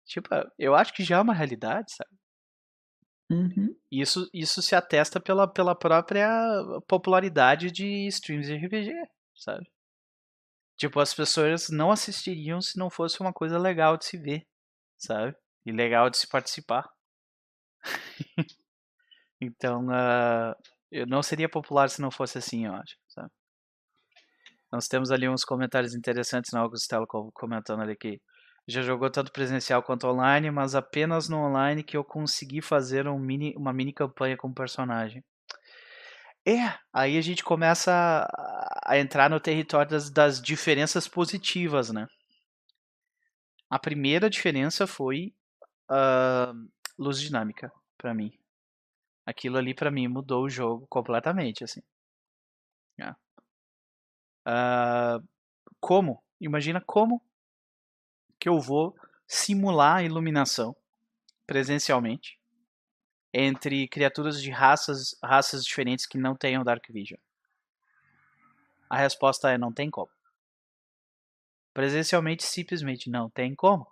A: Tipo, eu acho que já é uma realidade, sabe?
B: Uhum.
A: Isso, isso se atesta pela, pela própria popularidade de streams de RPG, sabe? Tipo, as pessoas não assistiriam se não fosse uma coisa legal de se ver, sabe? E legal de se participar. então, uh, eu não seria popular se não fosse assim, eu acho, sabe? Nós temos ali uns comentários interessantes na Augustelo comentando ali que já jogou tanto presencial quanto online, mas apenas no online que eu consegui fazer um mini, uma mini campanha com o personagem. É, aí a gente começa a, a entrar no território das, das diferenças positivas, né? A primeira diferença foi uh, luz dinâmica para mim. Aquilo ali para mim mudou o jogo completamente, assim. Uh, como? Imagina como que eu vou simular a iluminação presencialmente entre criaturas de raças, raças diferentes que não tenham Dark Vision? A resposta é não tem como. Presencialmente, simplesmente não tem como.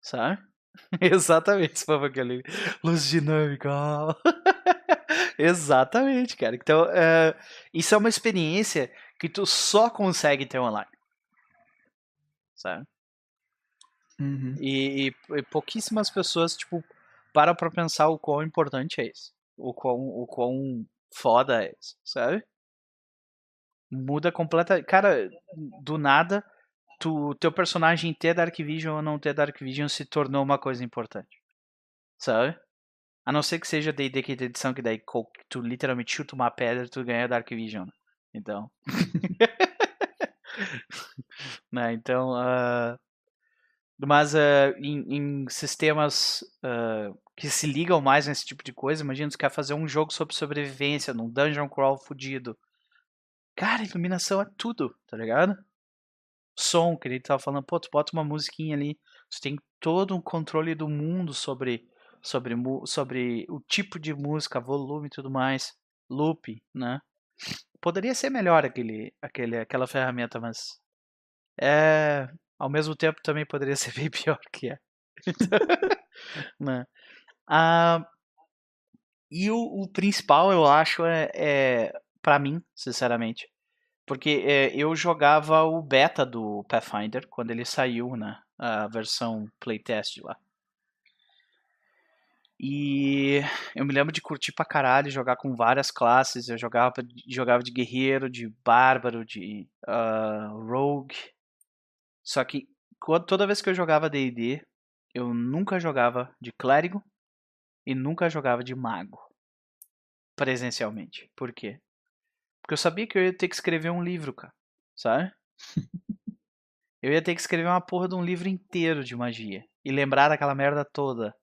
A: Sabe? Exatamente, for aquele luz dinâmica. Exatamente, cara. Então, é, isso é uma experiência que tu só consegue ter online. Sabe? Uhum. E, e, e, pouquíssimas pessoas, tipo, para pra pensar o quão importante é isso. O quão, o quão foda é isso, sabe? Muda completa. Cara, do nada, tu, teu personagem ter Dark Vision ou não ter Dark Vision se tornou uma coisa importante. Sabe? A não ser que seja D&D quinta edição, que daí tu literalmente chuta uma pedra e tu ganha Dark Vision. Né? Então... né? Então... Uh... Mas uh, em, em, sistemas uh, que se ligam mais nesse tipo de coisa, imagina você quer fazer um jogo sobre sobrevivência num dungeon crawl fudido. Cara, iluminação é tudo, tá ligado? Som, que ele tava falando, pô, tu bota uma musiquinha ali, tu tem todo um controle do mundo sobre sobre sobre o tipo de música, volume e tudo mais, loop, né? Poderia ser melhor aquele aquele aquela ferramenta, mas é ao mesmo tempo também poderia ser bem pior que é. né? Ah, e o, o, principal, eu acho, é, é para mim, sinceramente, porque é, eu jogava o beta do Pathfinder quando ele saiu, né? A versão playtest lá. E eu me lembro de curtir pra caralho, jogar com várias classes. Eu jogava, jogava de guerreiro, de bárbaro, de uh, rogue. Só que toda vez que eu jogava D&D, eu nunca jogava de clérigo e nunca jogava de mago presencialmente. Por quê? Porque eu sabia que eu ia ter que escrever um livro, cara. Sabe? eu ia ter que escrever uma porra de um livro inteiro de magia. E lembrar daquela merda toda.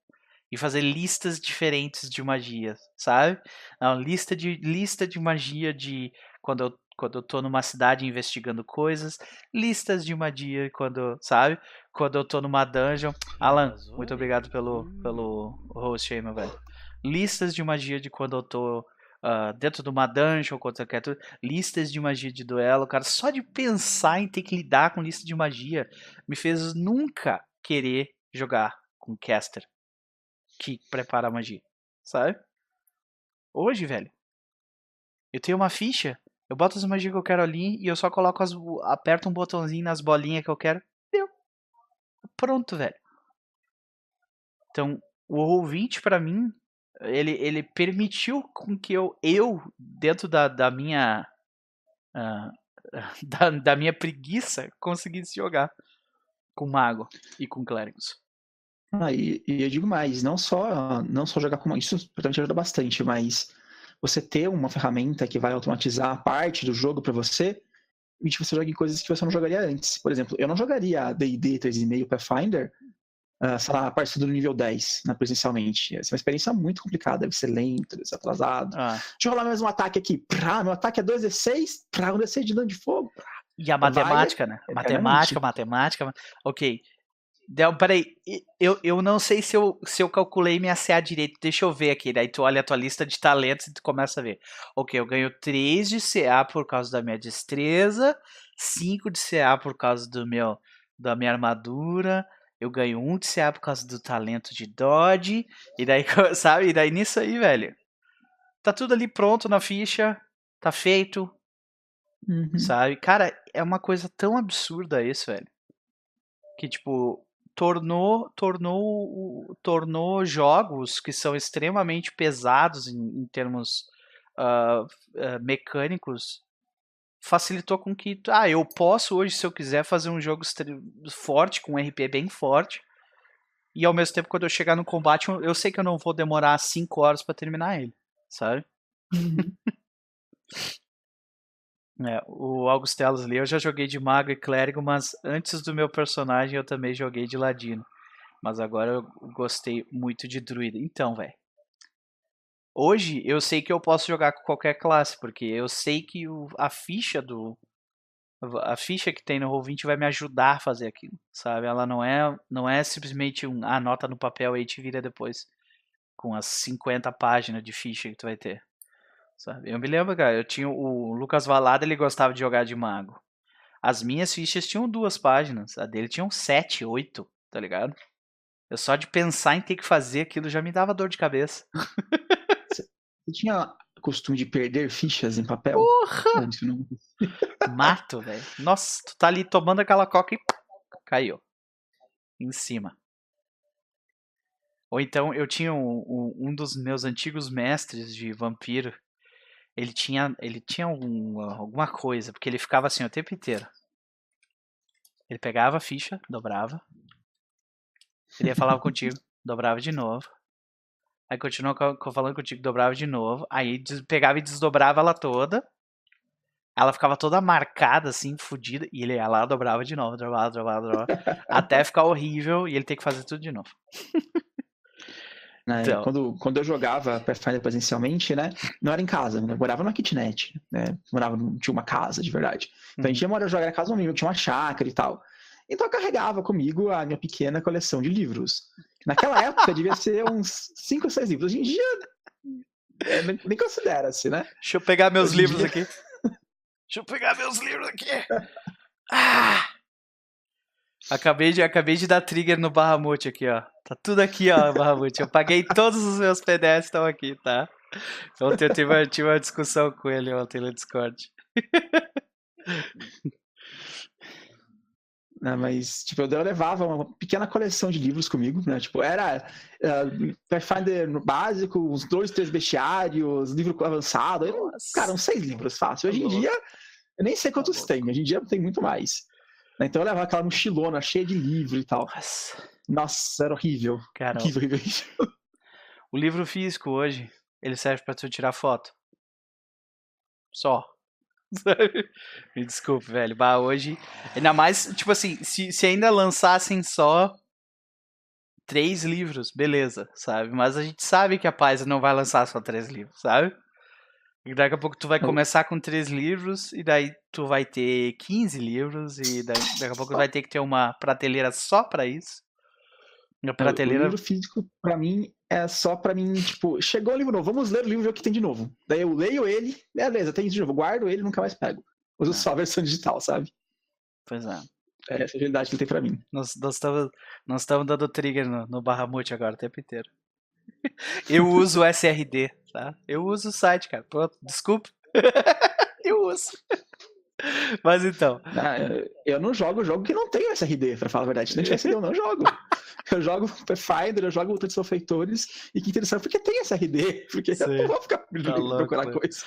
A: E fazer listas diferentes de magia, sabe? Não, lista de lista de magia de quando eu quando eu tô numa cidade investigando coisas, listas de magia quando, sabe? Quando eu tô numa dungeon. Alan, muito obrigado pelo pelo host aí, meu velho. Listas de magia de quando eu tô uh, dentro de uma dungeon ou qualquer criatura, listas de magia de duelo, cara, só de pensar em ter que lidar com lista de magia me fez nunca querer jogar com caster que prepara a magia, sabe? Hoje, velho, eu tenho uma ficha, eu boto as magias que eu quero ali e eu só coloco as aperto um botãozinho nas bolinhas que eu quero, deu. Pronto, velho. Então, o ouvinte para mim ele, ele permitiu com que eu, eu dentro da, da minha uh, da, da minha preguiça, conseguisse jogar com mago e com clérigos.
B: Ah, e, e, eu digo mais, não só não só jogar com isso portanto ajuda bastante, mas você ter uma ferramenta que vai automatizar parte do jogo para você, e você joga em coisas que você não jogaria antes. Por exemplo, eu não jogaria D&D 3.5 Pathfinder uh, sei lá, a partir do nível 10, né, presencialmente. Essa é uma experiência muito complicada, deve ser lento, deve ser atrasado. Ah. Deixa eu rolar mais um ataque aqui. Prá, meu ataque é 2d6, prá, um d6 de dano de fogo. Prá.
A: E a matemática, Vai, né? É matemática, matemática. Ok. Então, peraí, eu, eu não sei se eu, se eu calculei minha CA direito. Deixa eu ver aqui. Daí tu olha a tua lista de talentos e tu começa a ver. Ok, eu ganho 3 de CA por causa da minha destreza, 5 de CA por causa do meu, da minha armadura, eu ganho um de CA por causa do talento de Dodge. E daí, sabe? E daí nisso aí, velho. Tá tudo ali pronto na ficha. Tá feito.
B: Uhum.
A: sabe? Cara, é uma coisa tão absurda isso, velho. Que, tipo, tornou, tornou, tornou jogos que são extremamente pesados em, em termos ah, ah, mecânicos, facilitou com que, ah, eu posso hoje, se eu quiser, fazer um jogo forte, com um RP bem forte, e ao mesmo tempo, quando eu chegar no combate, eu sei que eu não vou demorar 5 horas pra terminar ele, sabe?
B: Uhum.
A: É, o Augustelos ali, eu já joguei de mago e clérigo, mas antes do meu personagem eu também joguei de ladino. Mas agora eu gostei muito de druida. Então, velho. Hoje eu sei que eu posso jogar com qualquer classe, porque eu sei que o- a ficha do. A ficha que tem no Roll20 vai me ajudar a fazer aquilo, sabe? Ela não é, não é simplesmente um ah, anota no papel e te vira depois. Com as 50 páginas de ficha que tu vai ter. Sabe? Eu me lembro, cara, eu tinha o Lucas Valada, ele gostava de jogar de mago. As minhas fichas tinham duas páginas, a dele tinha sete, oito, tá ligado? Eu só de pensar em ter que fazer aquilo já me dava dor de cabeça.
B: Você tinha costume de perder fichas em papel?
A: Porra!
B: Não-
A: Mato, velho. Nossa, tu tá ali tomando aquela coca e caiu. Em cima. Ou então eu tinha um, um, um dos meus antigos mestres de vampiro. Ele tinha, ele tinha um, alguma coisa, porque ele ficava assim o tempo inteiro. Ele pegava a ficha, dobrava. Ele ia falava contigo, dobrava de novo. Aí continuou co- co- falando contigo, dobrava de novo. Aí pegava e desdobrava ela toda. Ela ficava toda marcada, assim, fodida. E ele ia lá, dobrava de novo, dobrava, dobrava, dobrava. até ficar horrível e ele ter que fazer tudo de novo.
B: Né?
A: Então.
B: Quando, quando eu jogava Pathfinder presencialmente, né? Não era em casa, eu morava numa kitnet, né? Morava, tinha uma casa de verdade. Então a gente ia morar jogar na casa um amigo, tinha uma chácara e tal. Então eu carregava comigo a minha pequena coleção de livros. Naquela época devia ser uns 5 ou 6 livros. Hoje em dia é, nem considera-se, né?
A: Deixa eu pegar meus
B: Hoje
A: livros
B: dia-
A: aqui. Deixa eu pegar meus livros aqui. Ah! Acabei de, acabei de dar trigger no Bahamut aqui, ó. Tá tudo aqui, ó, Bahamut. Eu paguei todos os meus PDFs estão aqui, tá? Ontem eu tive, uma- tive uma discussão com ele ontem no Discord.
B: né, mas, tipo, eu levava uma pequena coleção de livros comigo, né? Tipo, era uh, Pathfinder básico, uns dois, três bestiários, livro avançado. Eu, cara, uns seis livros fácil. Hoje em
A: louco.
B: dia, eu nem sei quantos
A: louco.
B: tem. Hoje em dia tem muito mais. Né, Então eu levava aquela mochilona cheia de livro e tal.
A: Nossa,
B: Nossa, era horrível.
A: cara,
B: Horrível, horrível,
A: o livro físico hoje, ele serve pra tu tirar foto. Só. Me desculpe, velho. Bah, hoje. Ainda mais, tipo assim, se, se ainda lançassem só três livros, beleza, sabe? Mas a gente sabe que a Paz não vai lançar só três livros, sabe? E daqui a pouco tu vai
B: Eu-
A: começar com três livros, e daí tu vai ter 15 livros, e daí, daqui a pouco tu vai ter que ter uma prateleira só pra isso. Uma
B: O
A: prateleira.
B: livro físico, pra mim, é só pra mim, tipo, chegou o livro novo, vamos ler o livro e ver o que tem de novo. Daí eu leio ele, beleza, tem de novo, guardo ele nunca mais pego. Uso
A: Ah.
B: só a versão digital, sabe?
A: Pois é.
B: É essa a realidade que ele tem pra mim.
A: Nós estamos nós estamos dando trigger no, no Bahamut agora o tempo inteiro. Eu uso o SRD, tá? Eu uso o site, cara. Pronto, desculpa. Eu uso. Mas então,
B: Ah, eu não jogo jogo que não tem SRD, pra falar a verdade. Se não tivesse SRD, eu não jogo. Eu jogo Pathfinder, eu jogo Luta de Sofeitores, e que interessante, porque tem SRD, porque
A: Sim.
B: eu não vou ficar
A: louco,
B: procurar
A: né?
B: coisa.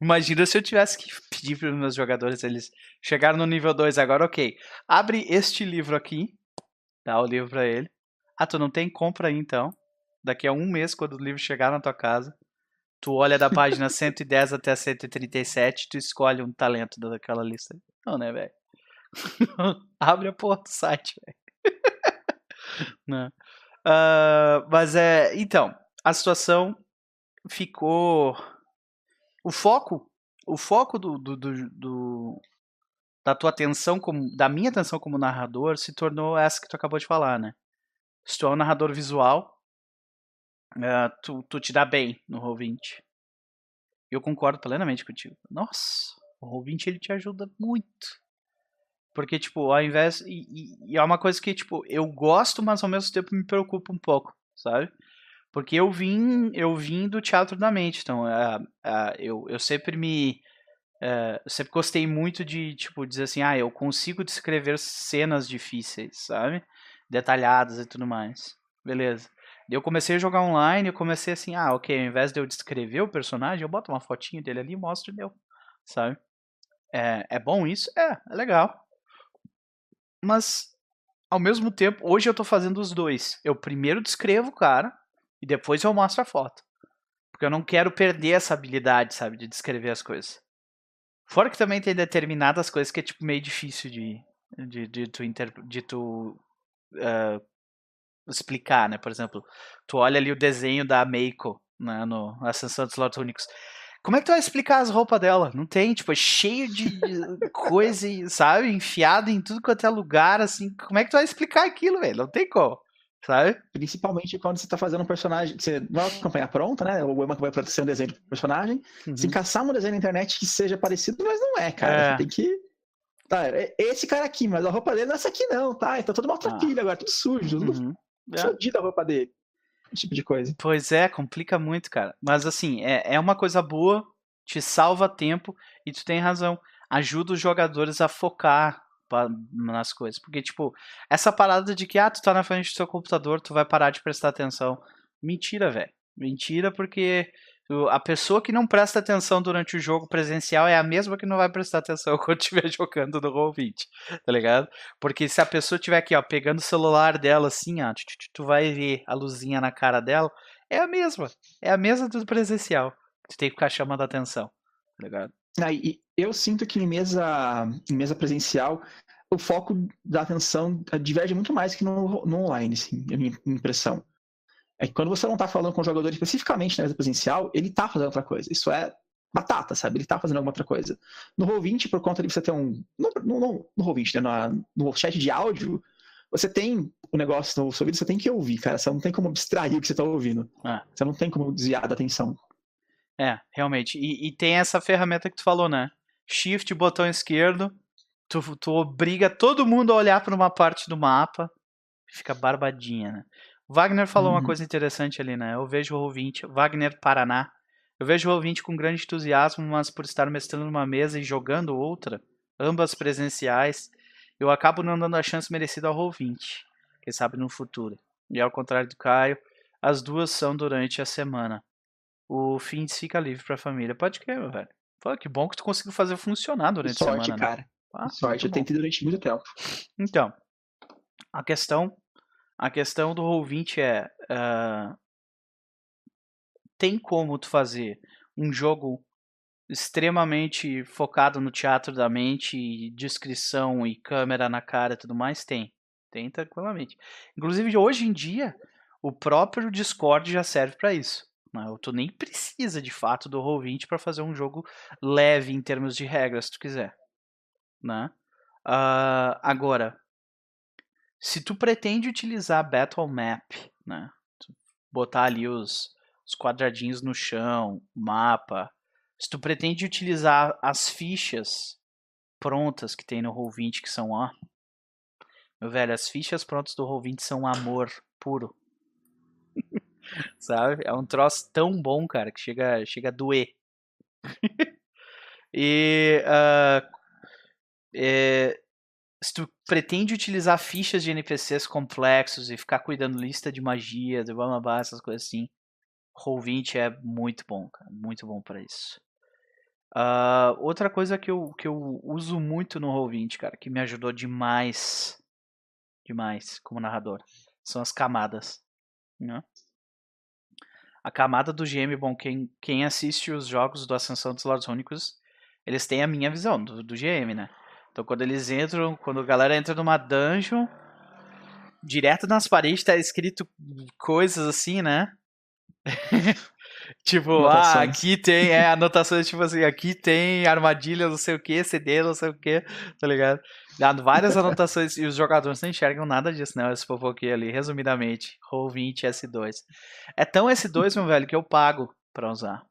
A: imagina se eu tivesse que pedir para os meus jogadores, eles chegaram no nível 2 agora, ok. Abre este livro aqui, dá o livro pra ele. Ah, tu não tem? Compra aí então. Daqui a um mês, quando o livro chegar na tua casa, tu olha da página 110 até a 137, tu escolhe um talento daquela lista. Não, né, velho? Abre a porra do site, velho. Ah, mas é. Então, a situação ficou. O foco. O foco do, do, do- do- da tua atenção, como, da minha atenção como narrador, se tornou essa que tu acabou de falar, né? Se tu é um narrador visual, ah, tu, tu te dá bem no Roll20. Eu concordo plenamente contigo. Nossa, o Roll20 ele te ajuda muito. Porque, tipo, ao invés. E, e- e é uma coisa que, tipo, eu gosto, mas ao mesmo tempo me preocupa um pouco, sabe? Porque eu vim, eu vim do teatro da mente, então é, é, eu, eu sempre me. É, eu sempre gostei muito de, tipo, dizer assim, ah, eu consigo descrever cenas difíceis, sabe? Detalhadas e tudo mais. Beleza. Eu comecei a jogar online, eu comecei assim, ah, ok, ao invés de eu descrever o personagem, eu boto uma fotinho dele ali e mostro e deu, sabe? É, é bom isso? É, é legal. Mas, ao mesmo tempo, hoje eu tô fazendo os dois. Eu primeiro descrevo o cara e depois eu mostro a foto. Porque eu não quero perder essa habilidade, sabe, de descrever as coisas. Fora que também tem determinadas coisas que é tipo meio difícil de, de, de tu, inter, de tu uh, explicar, né? Por exemplo, tu olha ali o desenho da Meiko né, no Ascensão dos Lotos Únicos. Como é que tu vai explicar as roupas dela? Não tem, tipo, é cheio de coisa, sabe? Enfiado em tudo quanto é lugar, assim. Como é que tu vai explicar aquilo, velho? Não tem como sabe?
B: Principalmente quando você tá fazendo um personagem, você não é uma campanha pronta, né? Ou é uma campanha pra ser um desenho de personagem. Uhum. Se encaçar um desenho na internet que seja parecido, mas não é, cara. É. Você tem que. Tá, é esse cara aqui, mas a roupa dele não é essa aqui, não, tá? Então todo maltrapilho ah. agora, tudo sujo, tudo uhum. fodido a roupa dele. Esse tipo de coisa.
A: Pois é, complica muito, cara. Mas assim, é, é uma coisa boa, te salva tempo, e tu tem razão. Ajuda os jogadores a focar nas coisas. Porque, tipo, essa parada de que, ah, tu tá na frente do seu computador, tu vai parar de prestar atenção. Mentira, velho. Mentira, porque a pessoa que não presta atenção durante o jogo presencial é a mesma que não vai prestar atenção quando estiver jogando no Roll20, tá ligado? Porque se a pessoa estiver aqui, ó, pegando o celular dela assim, ó, tu vai ver a luzinha na cara dela, é a mesma. É a mesma do presencial. Tu tem que ficar chamando a atenção, tá ligado?
B: Ah, eu sinto que em mesa, em mesa presencial o foco da atenção diverge muito mais que no, no online, assim, a minha impressão. É que quando você não está falando com o jogador especificamente na mesa presencial, ele está fazendo outra coisa. Isso é batata, sabe? Ele está fazendo alguma outra coisa. No Roll20, por conta de você ter um. No, no, no, no Roll20, né? No, no chat de áudio, você tem o negócio no seu ouvido, você tem que ouvir, cara. Você não tem como abstrair o que você está ouvindo. Ah. Você não tem como desviar da atenção.
A: É, realmente. E, e, tem essa ferramenta que tu falou, né? Shift, botão esquerdo, tu, tu obriga todo mundo a olhar para uma parte do mapa, fica barbadinha, né? Wagner falou uhum. uma coisa interessante ali, né? Eu vejo o ouvinte, Wagner Paraná, eu vejo o ouvinte com grande entusiasmo, mas por estar mestrando uma mesa e jogando outra, ambas presenciais, eu acabo não dando a chance merecida ao ouvinte, quem sabe no futuro. E ao contrário do Caio, as duas são durante a semana o fim fica livre pra família. Pode crer, meu velho. Pô, que bom que tu conseguiu fazer funcionar durante sorte, a semana.
B: Né? Cara. Ah, sorte, eu tentei durante muito tempo.
A: Então, a questão, a questão do Roll20 é, uh, tem como tu fazer um jogo extremamente focado no teatro da mente, descrição e câmera na cara e tudo mais? Tem. Tem tranquilamente. Inclusive, hoje em dia, o próprio Discord já serve para isso. Né? Tu nem precisa de fato do Roll20 para fazer um jogo leve em termos de regras, se tu quiser. Né? Uh, agora, se tu pretende utilizar Battle Map, né? Botar ali os, os quadradinhos no chão, mapa, se tu pretende utilizar as fichas prontas que tem no Roll20, que são, ó, meu velho, as fichas prontas do Roll20 são amor puro. sabe? É um troço tão bom, cara, que chega, chega a doer. e uh, é, se tu pretende utilizar fichas de NPCs complexos e ficar cuidando lista de magia, de blá, essas coisas assim, Roll20 é muito bom, cara, muito bom para isso. Uh, outra coisa que eu, que eu uso muito no Roll20, cara, que me ajudou demais, demais como narrador, são as camadas. Né? a camada do GM, bom, quem, quem assiste os jogos do Ascensão dos Lords Únicos, eles têm a minha visão do, do GM, né? Então quando eles entram, quando a galera entra numa dungeon, direto nas paredes tá escrito coisas assim, né? tipo, ah, aqui tem, é, anotações tipo assim, aqui tem armadilha, não sei o que, CD, não sei o que, tá ligado? Dado várias anotações e os jogadores não enxergam nada disso, né? Esse fofoquei ali, resumidamente. Roll20 S2. É tão S2, meu velho, que eu pago pra usar.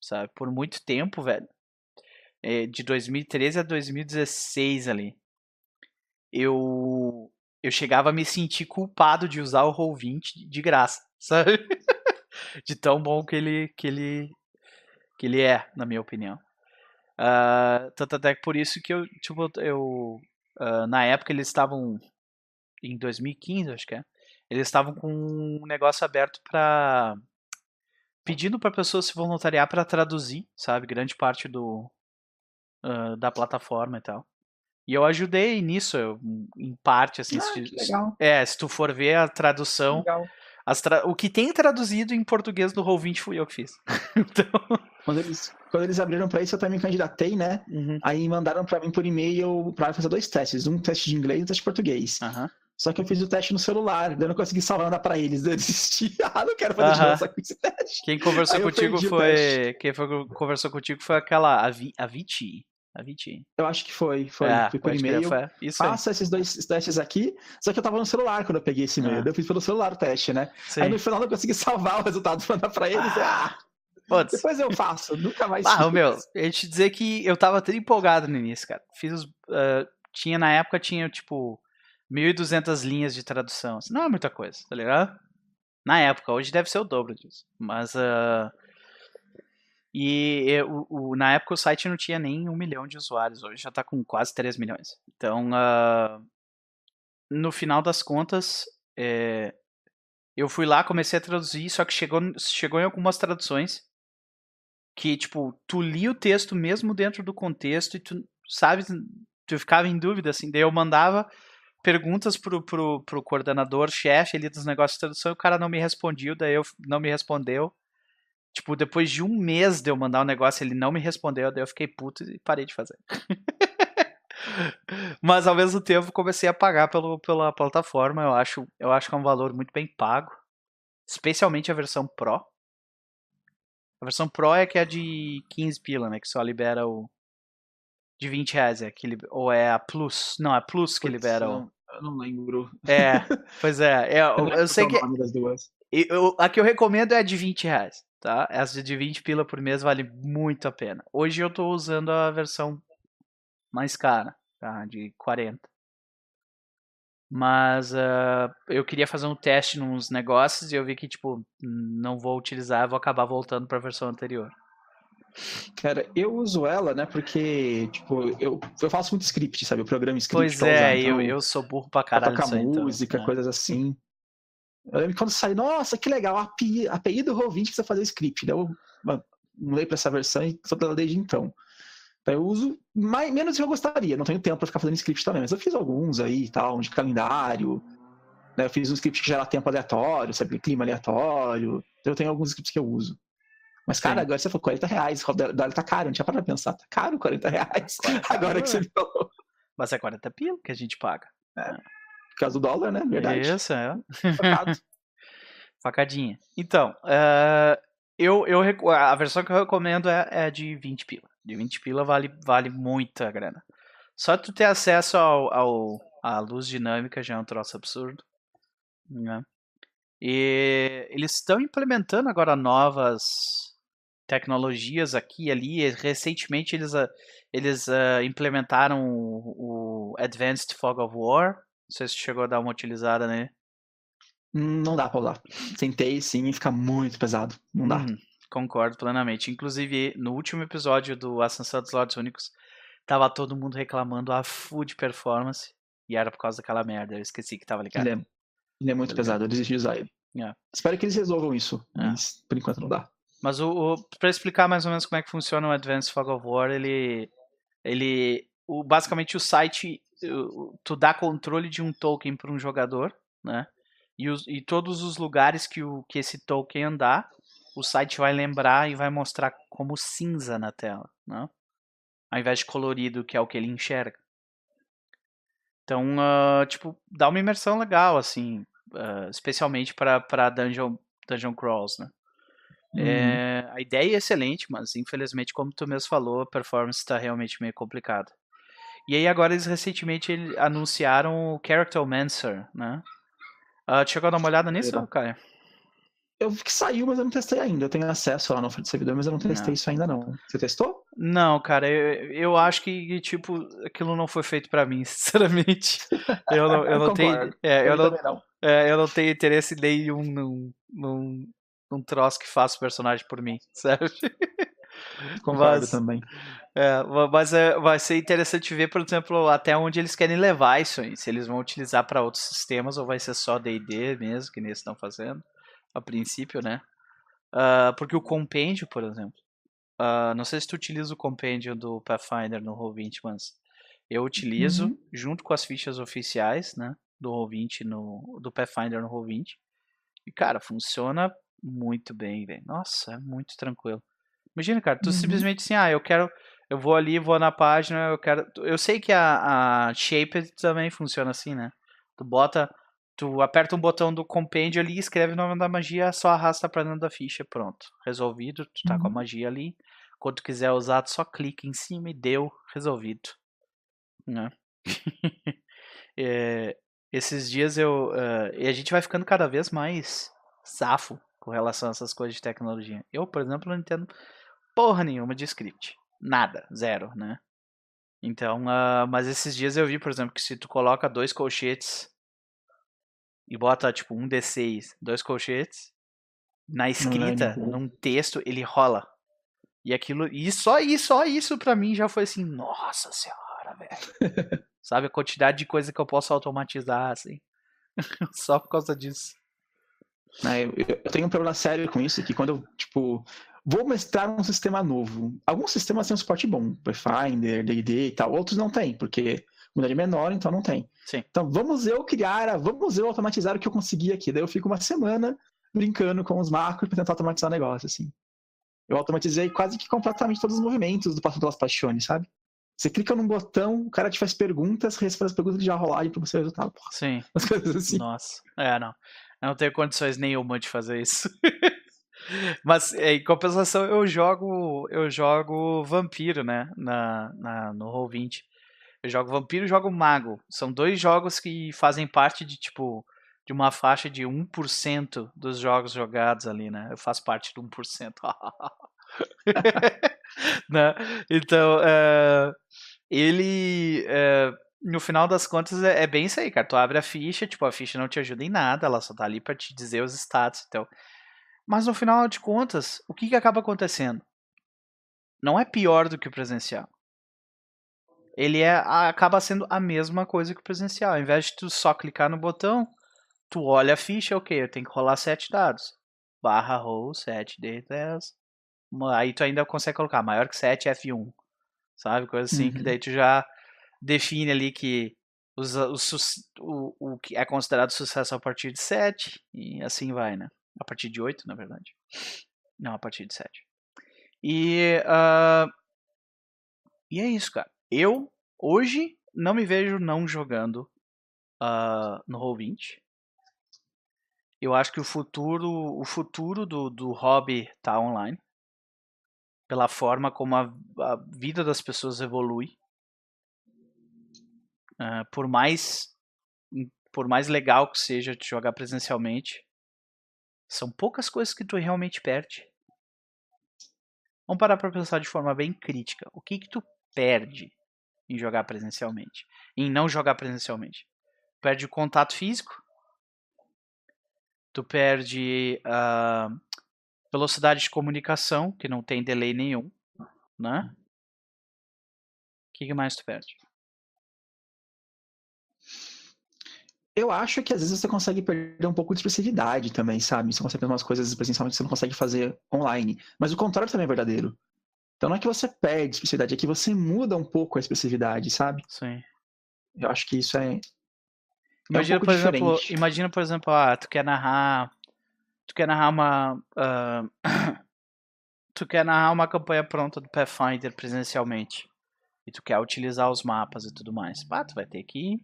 A: Sabe? Por muito tempo, velho. É, de 2013 a 2016 ali. Eu. Eu chegava a me sentir culpado de usar o Roll20 de graça, sabe? de tão bom que ele, que ele, que ele é, na minha opinião. Uh, tanto até que por isso que eu, tipo, eu. Uh, na época eles estavam. Em 2015, acho que é. Eles estavam com um negócio aberto para pedindo para pessoas se voluntariar para traduzir, sabe, grande parte do uh, da plataforma e tal. E eu ajudei nisso, eu, em parte, assim.
B: Ah,
A: se,
B: legal.
A: É, se tu for ver a tradução,
B: legal.
A: tra... o que tem traduzido em português do Roll20 fui eu que fiz. então...
B: Quando eles, quando eles abriram para isso, eu também me candidatei, né?
A: Uhum.
B: Aí mandaram para mim por e-mail para fazer dois testes, um teste de inglês e um teste de português.
A: Uhum.
B: Só que eu fiz o teste no celular, eu não consegui salvar nada pra eles. Eu desisti. ah, não quero fazer de novo essa esse teste.
A: Quem conversou
B: Aí
A: contigo foi. Quem foi, conversou contigo foi aquela. A, Vi, a Viti. A Viti.
B: Eu acho que foi. Foi,
A: É,
B: foi por e-mail. Faça esses dois testes aqui. Só que eu tava no celular quando eu peguei esse e-mail.
A: Ah.
B: Eu fiz pelo celular o teste, né?
A: Sim.
B: Aí no final eu não consegui salvar o resultado pra mandar pra eles. Ah,
A: Putz.
B: depois eu faço. Nunca mais
A: Ah, o meu, eu ia te dizer que eu tava tudo empolgado no início, cara. Fiz os. ah, tinha, na época, tinha, tipo, 1.200 linhas de tradução. Assim, não é muita coisa, tá ligado? Na época, hoje deve ser o dobro disso. Mas. ah, e o, na época o site não tinha nem um milhão de usuários, hoje já tá com quase 3 milhões. Então, ah, no final das contas, é, eu fui lá, comecei a traduzir, só que chegou, chegou em algumas traduções que, tipo, tu lia o texto mesmo dentro do contexto e tu, sabe, tu ficava em dúvida, assim, daí eu mandava perguntas pro, pro, pro coordenador, chefe ali dos negócios de tradução e o cara não me respondia, daí eu não me respondeu. Tipo, depois de um mês de eu mandar o negócio, ele não me respondeu, daí eu fiquei puto e parei de fazer. Mas ao mesmo tempo comecei a pagar pelo, pela plataforma. Eu acho, eu acho que é um valor muito bem pago. Especialmente a versão Pro. A versão Pro é que é de 15 pila, né? Que só libera o. De 20 reais. É que, ou é a Plus. Não, é a Plus que
B: Putz,
A: libera o.
B: não- Eu não lembro.
A: É, pois é. é, eu, eu sei que. eu- a que eu recomendo é a de 20 reais, tá? Essa de 20 pila por mês vale muito a pena. Hoje eu tô usando a versão mais cara, tá? De 40. Mas ah, eu queria fazer um teste nos negócios e eu vi que, tipo, não vou utilizar, vou acabar voltando pra versão anterior.
B: Cara, eu uso ela, né? Porque, tipo, eu, eu faço muito script, sabe? Eu programo script
A: Pois
B: pra
A: é,
B: usar,
A: eu,
B: então,
A: eu sou burro pra
B: pra
A: caralho
B: tocar
A: nisso aí, então,
B: música,
A: né?
B: coisas assim. Eu lembro que quando saiu, nossa, que legal, a API, a API do Roll20 precisa fazer script. Daí eu mudei pra essa versão e sou dela desde então. Então eu uso mais, menos do que eu gostaria, não tenho tempo pra ficar fazendo script também, mas eu fiz alguns aí e tal, de calendário. Né? Eu fiz um script que gera tempo aleatório, sabe? Clima aleatório. Então eu tenho alguns scripts que eu uso. Mas, cara,
A: Sim.
B: agora você falou 40 reais, o dólar tá caro, não tinha para pensar, tá caro 40 reais. Agora que você falou.
A: Mas é 40 pila que a gente paga.
B: Por causa do dólar, né? Verdade.
A: Isso, é.
B: Facado.
A: Facadinha. Então, eh, eu, eu, a versão que eu recomendo é, é de 20 pila. De 20 pila vale, vale muita grana. Só tu ter acesso ao, ao, à luz dinâmica já é um troço absurdo. Né? E eles estão implementando agora novas tecnologias aqui e ali. Recentemente eles, ah, eles ah, implementaram o, o Advanced Fog of War. Não sei se chegou a dar uma utilizada nele.
B: Hum, Não dá pra usar. Tentei sim e fica muito pesado. Não dá.
A: Uhum, concordo plenamente. Inclusive, no último episódio do Ascensão dos Lords Únicos, tava todo mundo reclamando a full de performance. E era por causa daquela merda. Eu esqueci que tava ligado.
B: Ele é, ele é muito
A: Tá
B: pesado, eu desisti de usar ele.
A: É.
B: Espero que eles resolvam isso,
A: É.
B: mas por enquanto não dá.
A: Mas o, o para explicar mais ou menos como é que funciona o Advanced Fog of War, ele ele o, basicamente o site tu dá controle de um token para um jogador, né? E, os, e todos os lugares que o que esse token andar, o site vai lembrar e vai mostrar como cinza na tela, né? Ao invés de colorido, que é o que ele enxerga. Então, ah, tipo, dá uma imersão legal, assim, ah, especialmente para dungeon, dungeon crawls, né?
B: Uhum.
A: É, a ideia é excelente, mas infelizmente, como tu mesmo falou, a performance está realmente meio complicada. E aí agora eles recentemente anunciaram o Charactermancer, né? Ah, tu chegou a dar uma olhada nisso? Caio?
B: Eu vi que saiu, mas eu não testei ainda. Eu tenho acesso lá no servidor, mas eu não testei
A: Não.
B: isso ainda não. Você testou?
A: Não, cara, eu, eu acho que, tipo, aquilo não foi feito pra mim, sinceramente. Eu não, eu não tenho. É, eu, não,
B: também não.
A: é, eu não tenho interesse nenhum num, num, num troço que faça o personagem por mim, sabe?
B: Concordo
A: Mas-
B: também.
A: É, mas é, vai ser interessante ver, por exemplo, até onde eles querem levar isso aí. Se eles vão utilizar para outros sistemas ou vai ser só D&D mesmo, que nem eles estão fazendo, a princípio, né? Ah, porque o compêndio, por exemplo, ah, não sei se tu utiliza o compêndio do Pathfinder no Roll20, mas eu utilizo
B: Uhum.
A: junto com as fichas oficiais, né? Do Roll20 no do Pathfinder no Roll20. E cara, funciona muito bem, velho. Nossa, é muito tranquilo. Imagina, cara, tu
B: Uhum.
A: simplesmente assim, ah, eu quero eu vou ali, vou na página, eu quero. Eu sei que a, a Shaped também funciona assim, né? Tu bota. Tu aperta um botão do compêndio ali, escreve o nome da magia, só arrasta pra dentro da ficha, pronto. Resolvido, tu tá com a
B: Uhum.
A: magia ali. Quando tu quiser usar, tu só clica em cima e deu, resolvido. Né? É, esses dias eu. eh, e a gente vai ficando cada vez mais safo com relação a essas coisas de tecnologia. Eu, por exemplo, não entendo porra nenhuma de script. Nada, zero, né? Então, ah, mas esses dias eu vi, por exemplo, que se tu coloca dois colchetes e bota tipo um D6, dois colchetes, na escrita,
B: nenhum.
A: num texto, ele rola. E aquilo, e só isso, só isso pra mim já foi assim, nossa senhora, velho. Sabe a quantidade de coisa que eu posso automatizar assim. só por causa disso.
B: Né, eu, eu tenho um problema sério com isso, que quando eu, tipo, vou mestrar um sistema novo, alguns sistemas têm um suporte bom, Pathfinder, D&D e tal, outros não tem, porque comunidade é menor, então não tem.
A: Sim.
B: Então vamos eu criar, vamos eu automatizar o que eu consegui aqui. Daí eu fico uma semana brincando com os macros para tentar automatizar o negócio, assim. Eu automatizei quase que completamente todos os movimentos do Passo pelas Paixões, sabe? Você clica num botão, o cara te faz perguntas, responde as perguntas e já rolagem para você resultado. Porra,
A: Sim.
B: As coisas assim.
A: Nossa. É, não. Eu não tenho condições nenhuma de fazer isso. Mas é, em compensação eu jogo eu jogo vampiro, né, na, na no Roll20. Eu jogo vampiro e jogo mago. São dois jogos que fazem parte de tipo de uma faixa de 1% dos jogos jogados ali, né? Eu faço parte do 1%. né? Então, é, ele é, no final das contas é, é bem isso aí, cara. Tu abre a ficha, tipo, a ficha não te ajuda em nada, ela só tá ali pra te dizer os status, então. Mas no final de contas, o que que acaba acontecendo? Não é pior do que o presencial. Ele é, acaba sendo a mesma coisa que o presencial. Ao invés de tu só clicar no botão, tu olha a ficha, ok, eu tenho que rolar sete dados. Barra roll 7 d 10. Aí tu ainda consegue colocar maior que 7 F1. Sabe? Coisa assim, que
B: Uhum.
A: daí tu já define ali que os, os sus- o, o que é considerado sucesso a partir de 7 e assim vai, né? A partir de 8, na verdade. Não, a partir de 7. E, ah, e é isso, cara. Eu, hoje, não me vejo não jogando ah, no Roll20. Eu acho que o futuro, o futuro do, do hobby tá online. Pela forma como a, a vida das pessoas evolui. Ah, por mais por mais legal que seja de jogar presencialmente, são poucas coisas que tu realmente perde. Vamos parar pra pensar de forma bem crítica. O que que tu perde em jogar presencialmente? Em não jogar presencialmente? Perde o contato físico? Tu perde a velocidade de comunicação, que não tem delay nenhum, né? O que, que mais tu perde?
B: Eu acho que às vezes você consegue perder um pouco de expressividade também, sabe? Você consegue fazer umas coisas presencialmente que você não consegue fazer online. Mas o contrário também é verdadeiro. Então não é que você perde expressividade, é que você muda um pouco a expressividade, sabe?
A: Sim.
B: Eu acho que isso é. é um
A: Imagina, por exemplo,
B: diferente.
A: imagina, por exemplo, ah, tu quer narrar, tu quer narrar uma, ah, tu quer narrar uma campanha pronta do Pathfinder presencialmente e tu quer utilizar os mapas e tudo mais. Pá, tu vai ter que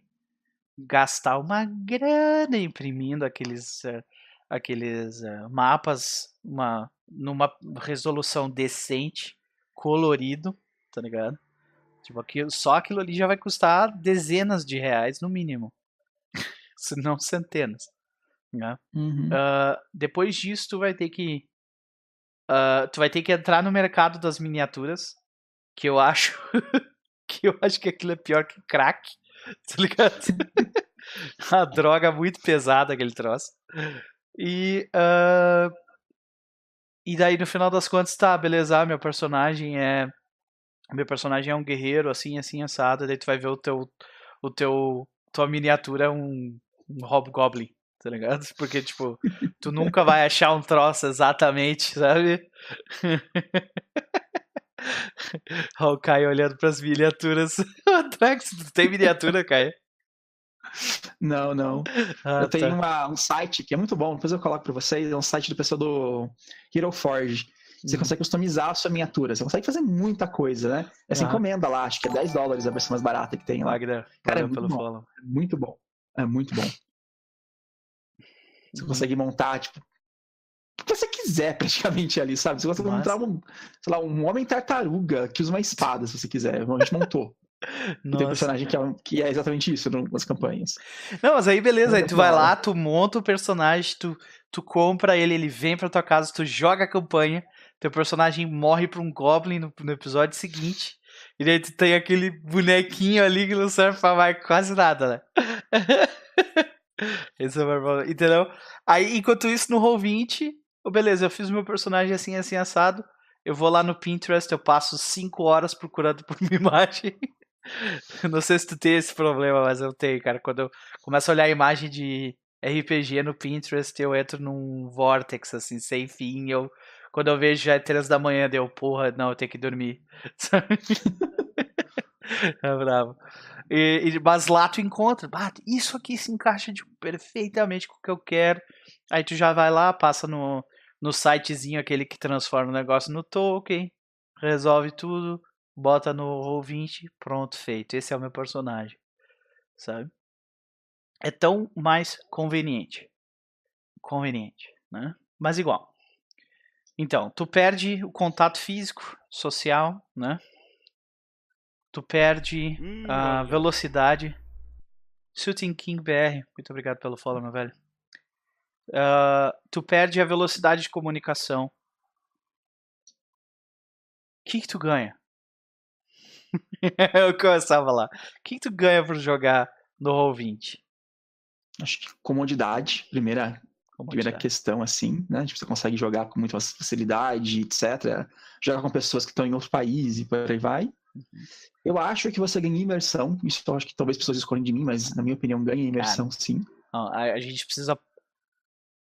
A: gastar uma grana imprimindo aqueles, eh, aqueles eh, mapas, uma, numa resolução decente, colorido, tá ligado? Tipo, aquilo, só aquilo ali já vai custar dezenas de reais no mínimo se não centenas. Né?
B: Uhum.
A: Ah, depois disso, tu vai ter que. ah, tu vai ter que entrar no mercado das miniaturas. Que eu acho. que eu acho que aquilo é pior que crack. Tá ligado? A droga muito pesada aquele troço. E. ah, E daí no final das contas, tá, beleza, ah, meu personagem é. Meu personagem é um guerreiro, assim, assim, assado. Daí tu vai ver o teu. O teu. Tua miniatura é um, um Hobgoblin, tá ligado? Porque, tipo, tu nunca vai achar um troço exatamente, sabe? Olha o Caio olhando pras miniaturas. Trax, tu tem miniatura, Caio?
B: Não, não.
A: Ah,
B: eu tenho
A: tá.
B: uma- um site que é muito bom, depois eu coloco pra vocês, é um site do pessoal do Hero Forge. Você
A: Uhum.
B: consegue customizar a sua miniatura, você consegue fazer muita coisa, né? Essa
A: Aham.
B: encomenda lá, acho que é 10 dólares a versão mais barata que tem lá.
A: Wagner,
B: Cara, é muito
A: pelo
B: bom.
A: follow.
B: É muito bom. É muito bom. Você
A: Uhum.
B: consegue montar, tipo, quiser praticamente ali, sabe? Você consegue montar um, sei lá, um homem tartaruga que usa uma espada, se você quiser. A gente montou. E tem um
A: Nossa.
B: personagem que é, que é exatamente isso nas campanhas.
A: Não, mas aí beleza, aí tu vai
B: da hora.
A: lá, tu monta o personagem, tu, tu compra ele, ele vem pra tua casa, tu joga a campanha, teu personagem morre pra um Goblin no, no episódio seguinte, e daí tu tem aquele bonequinho ali que não serve pra mais quase nada, né? Esse é o Entendeu? Aí, enquanto isso, no Roll20, oh, beleza, eu fiz meu personagem assim, assim, assado, eu vou lá no Pinterest, eu passo 5 horas procurando por uma imagem. Não sei se tu tem esse problema, mas eu tenho, cara. Quando eu começo a olhar a imagem de RPG no Pinterest, eu entro num vortex, assim, sem fim. Eu, quando eu vejo já é três da manhã, deu, porra, não, eu tenho que dormir. Sabe? é bravo. E, e- mas lá tu encontra, "Bah, isso aqui se encaixa tipo, perfeitamente com o que eu quero. Aí tu já vai lá, passa no, no sitezinho aquele que transforma o negócio no token, resolve tudo, bota no Roll20, pronto, feito. Esse é o meu personagem, sabe? É tão mais conveniente. Conveniente, né? Mas igual. Então, tu perde o contato físico, social, né? Tu perde
C: Hum,
A: a velocidade. Shooting King BR, muito obrigado pelo follow, meu velho. Ah, tu perde a velocidade de comunicação. O que, que tu ganha? Eu começava lá. O que, que tu ganha por jogar no Roll20?
B: Acho que comodidade, primeira, primeira
A: Comodidade.
B: questão, assim, né? Tipo, você consegue jogar com muita facilidade, etc. Jogar com pessoas que estão em outro país e por aí vai.
A: Uhum.
B: Eu acho que você ganha imersão. Isso eu acho que talvez pessoas escolhem de mim, mas na minha opinião ganha imersão, sim.
A: Não, a, a gente precisa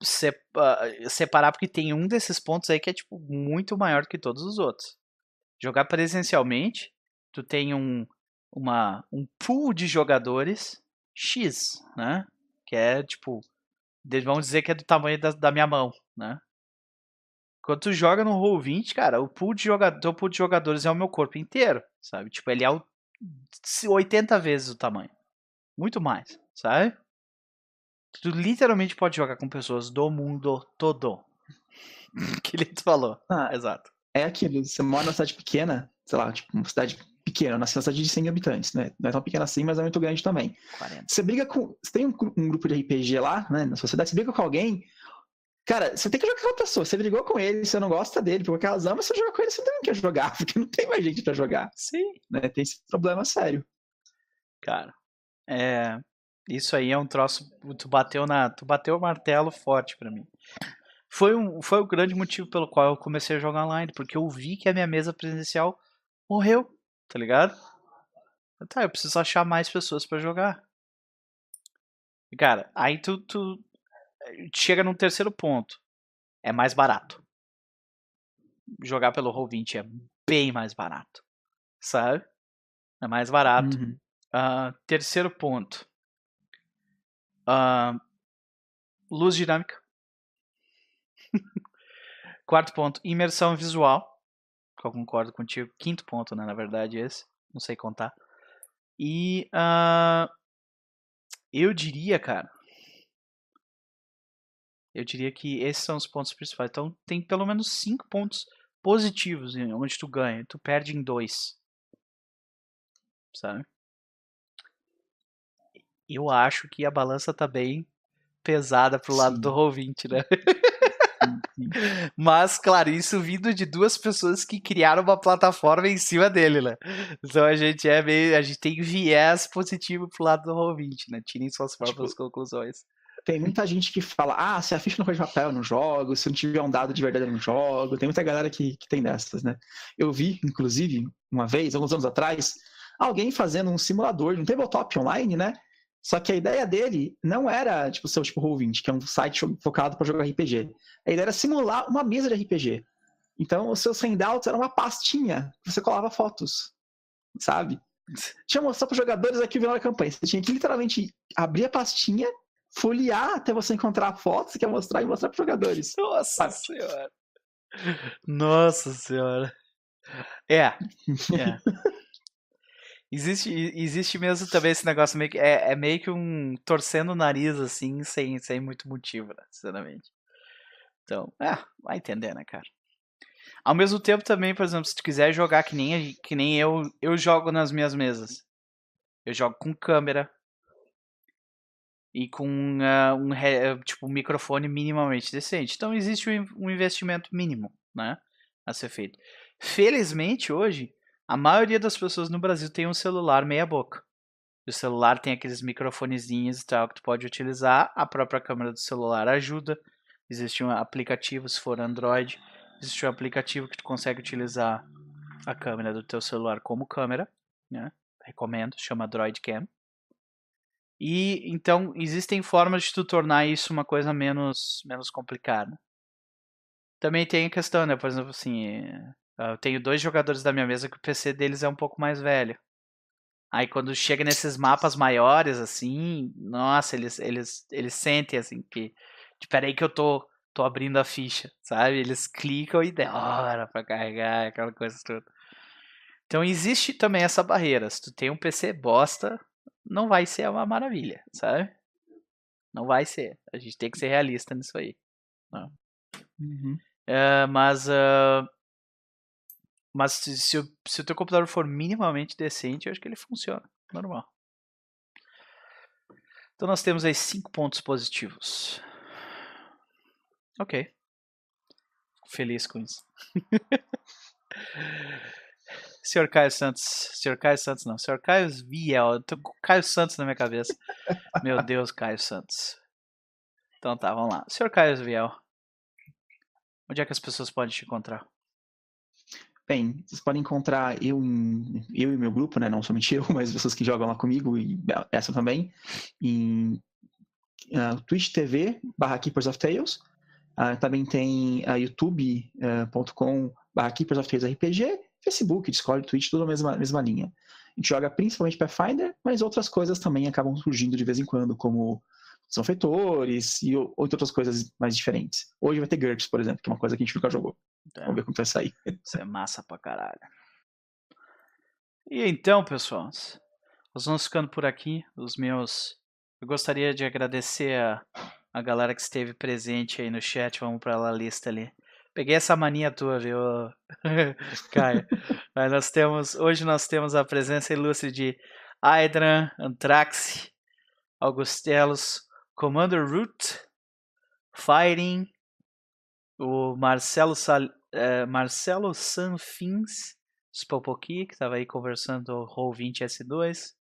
A: separar porque tem um desses pontos aí que é tipo muito maior que todos os outros. Jogar presencialmente, tu tem um uma um pool de jogadores X, né? Que é tipo, vão dizer que é do tamanho da, da minha mão, né? Quando tu joga no Roll20, cara, o pool de jogador, pool de jogadores é o meu corpo inteiro, sabe? Tipo, ele é o 80 vezes o tamanho. Muito mais, sabe? Tu literalmente pode jogar com pessoas do mundo todo. que ele falou.
B: Ah,
A: Exato.
B: é aquilo, você mora numa cidade pequena, sei lá, tipo, uma cidade pequena, na cidade de 100 mil habitantes, né? Não é tão pequena assim, mas é muito grande também.
A: 40.
B: Você briga com. Você tem um, um grupo de RPG lá, né? Na sociedade, você briga com alguém. Cara, você tem que jogar com aquela pessoa. Você brigou com ele, você não gosta dele, por qualquer razão, mas você joga com ele, você também quer jogar, porque não tem mais gente pra jogar,
A: Sim.
B: né? Tem esse problema sério.
A: Cara, é. Isso aí é um troço. Tu bateu na. Tu bateu o martelo forte pra mim. Foi, um, foi o grande motivo pelo qual eu comecei a jogar online, porque eu vi que a minha mesa presencial morreu, tá ligado? Tá, eu preciso achar mais pessoas pra jogar. Cara, aí tu, tu chega num terceiro ponto. É mais barato. Jogar pelo Roll20 é bem mais barato. Sabe? É mais barato.
B: Uhum.
A: Ah, terceiro ponto. Ah, luz dinâmica. Quarto ponto, imersão visual. Que eu concordo contigo. Quinto ponto, né? Na verdade, esse. Não sei contar. E ah, eu diria, cara. Eu diria que esses são os pontos principais. Então tem pelo menos cinco pontos positivos onde tu ganha. Tu perde em dois. Sabe? Eu acho que a balança tá bem pesada pro lado
B: Sim.
A: do Roll20, né?
B: Sim.
A: Mas, claro, isso vindo de duas pessoas que criaram uma plataforma em cima dele, né? Então a gente é meio. A gente tem viés positivo pro lado do Roll20, né? Tirem suas próprias conclusões.
B: Tem muita gente que fala, ah, se a ficha não for de papel, eu não jogo, se não tiver um dado de verdade, eu não jogo. Tem muita galera que, que tem dessas, né? Eu vi, inclusive, uma vez, alguns anos atrás, alguém fazendo um simulador de um tabletop online, né? Só que a ideia dele não era, tipo, ser tipo Roll20, que é um site focado para jogar RPG. A ideia era simular uma mesa de RPG. Então, os seus handouts eram uma pastinha que você colava fotos, sabe? Tinha mostrar para os jogadores aqui o final da campanha. Você tinha que literalmente abrir a pastinha, folhear até você encontrar a foto que quer mostrar e mostrar para os jogadores.
A: Nossa sabe? senhora! Nossa senhora! É. é. Existe, existe mesmo também esse negócio meio que. É, é meio que um torcendo o nariz, assim, sem, sem muito motivo, né? Sinceramente. Então, é, vai entender, né, cara? Ao mesmo tempo também, por exemplo, se tu quiser jogar que nem, que nem eu, eu jogo nas minhas mesas. Eu jogo com câmera. E com uh, um, tipo, um microfone minimamente decente. Então existe um investimento mínimo, né? A ser feito. Felizmente, hoje, a maioria das pessoas no Brasil tem um celular meia boca. O celular tem aqueles microfonezinhos e tal que tu pode utilizar. A própria câmera do celular ajuda. Existe um aplicativo, se for Android, existe um aplicativo que tu consegue utilizar a câmera do teu celular como câmera, né? Recomendo, chama Droidcam. E então existem formas de tu tornar isso uma coisa menos menos complicada. Também tem a questão, né? Por exemplo, assim, eu tenho dois jogadores da minha mesa que o PC deles é um pouco mais velho. Aí quando chega nesses mapas maiores, assim, nossa, eles, eles, eles sentem assim que. Espera aí que eu tô, tô abrindo a ficha, sabe? Eles clicam e demora pra carregar, aquela coisa toda. Então existe também essa barreira. Se tu tem um PC bosta, não vai ser uma maravilha, sabe? Não vai ser. A gente tem que ser realista nisso aí. Uhum. Uh, mas uh, mas se, se, o, se o teu computador for minimamente decente, eu acho que ele funciona. Normal. Então nós temos aí cinco pontos positivos. Ok. Feliz com isso. Senhor Caio Santos. Senhor Caio Santos não. Senhor Caio Viel. Eu tô com Caio Santos na minha cabeça. Meu Deus, Caio Santos. Então tá, vamos lá. Senhor Caio Viel. Onde é que as pessoas podem te encontrar?
B: Bem, vocês podem encontrar eu, eu e meu grupo, né? Não somente eu, mas pessoas que jogam lá comigo e essa também, em uh, Twitch TV barra Keepers of Tales. Uh, também tem uh, youtube.com uh, barra Keepers of Tales RPG, Facebook, Discord, Twitch, tudo na mesma, mesma linha. A gente joga principalmente Pathfinder, mas outras coisas também acabam surgindo de vez em quando, como são feitores e outras coisas mais diferentes. Hoje vai ter GURPS, por exemplo, que é uma coisa que a gente nunca jogou. É. Vamos ver como vai sair.
A: Isso é massa pra caralho. E então, pessoal, nós vamos ficando por aqui. Os meus. Eu gostaria de agradecer a, a galera que esteve presente aí no chat. Vamos pra lá, lista ali. Peguei essa mania tua, viu, Caio? Mas nós temos, hoje nós temos a presença ilustre de Hydran, Antrax, Augustelos, Commander Root, Fighting, o Marcelo, Sal, é, Marcelo Sanfins, Spopoki, que estava aí conversando o Roll20 S2,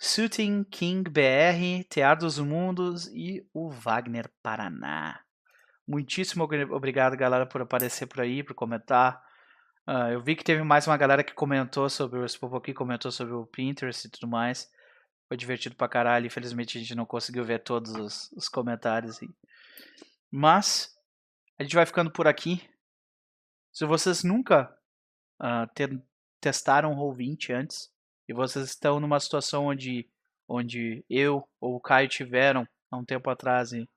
A: Shooting King BR, Teatro dos Mundos e o Wagner Paraná. Muitíssimo obrigado, galera, por aparecer por aí, por comentar. Uh, eu vi que teve mais uma galera que comentou sobre o Spopoki, comentou sobre o Pinterest e tudo mais. Foi divertido pra caralho. Infelizmente a gente não conseguiu ver todos os, os comentários. Mas a gente vai ficando por aqui. Se vocês nunca uh, te, testaram o Roll20 antes e vocês estão numa situação onde, onde eu ou o Caio tiveram há um tempo atrás e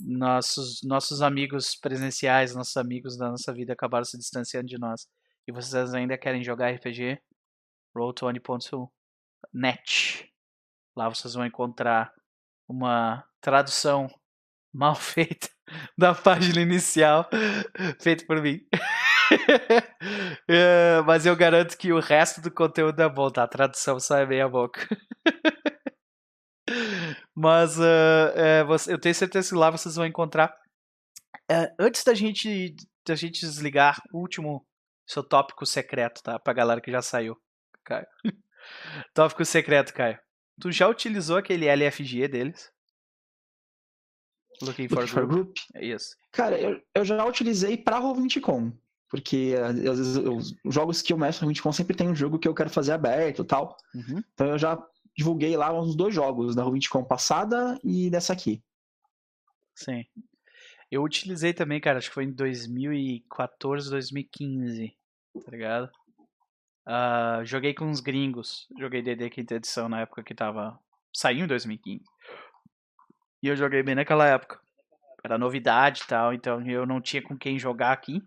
A: nossos, nossos amigos presenciais, nossos amigos da nossa vida acabaram se distanciando de nós e vocês ainda querem jogar RPG, roll20.net Lá vocês vão encontrar uma tradução mal feita da página inicial, feita por mim. é, mas eu garanto que o resto do conteúdo é bom, tá? A tradução só é meia boca. mas uh, é, você, eu tenho certeza que lá vocês vão encontrar. Uh, antes da gente, da gente desligar, o último seu tópico secreto, tá? Pra galera que já saiu, Caio. tópico secreto, Caio. Tu já utilizou aquele LFG deles? Looking for,
B: Looking for
A: Group. É isso.
B: Cara, eu, eu já utilizei pra Roll20com. Porque às vezes os jogos que eu mestro no Roll20com sempre tem um jogo que eu quero fazer aberto e tal.
A: Uhum.
B: Então eu já divulguei lá uns dois jogos, da Roll20com passada e dessa aqui.
A: Sim. Eu utilizei também, cara, acho que foi em 2014, 2015, tá ligado? Ah, joguei com uns gringos. Joguei DD quinta edição na época que tava. Saiu em 2015. E eu joguei bem naquela época. Era novidade e tal, então eu não tinha com quem jogar aqui.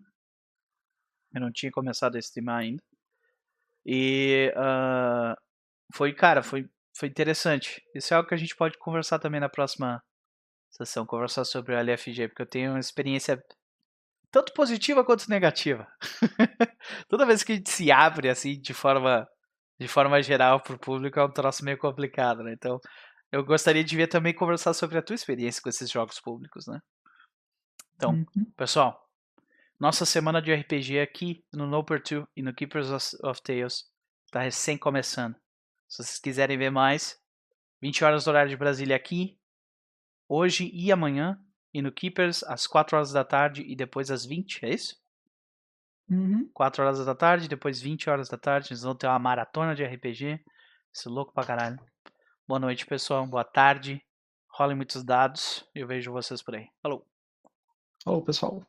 A: Eu não tinha começado a streamar ainda. E ah, foi, cara, foi, foi interessante. Isso é algo que a gente pode conversar também na próxima sessão, conversar sobre o LFG, porque eu tenho uma experiência tanto positiva quanto negativa. Toda vez que a gente se abre assim de forma de forma geral pro público é um troço meio complicado, né? Então, eu gostaria de ver também conversar sobre a tua experiência com esses jogos públicos, né? Então,
B: Uhum.
A: pessoal, nossa semana de RPG aqui no Noper 2 e no Keepers of- Tales tá recém começando. Se vocês quiserem ver mais, 20 horas do horário de Brasília aqui, hoje e amanhã, e no Keepers às 4 horas da tarde e depois às 20, é isso?
B: Uhum.
A: 4 horas da tarde, depois 20 horas da tarde. Eles vão ter uma maratona de RPG. Isso é louco pra caralho. Boa noite, pessoal. Boa tarde. Rolem muitos dados e eu vejo vocês por aí. Falou.
B: Falou, pessoal.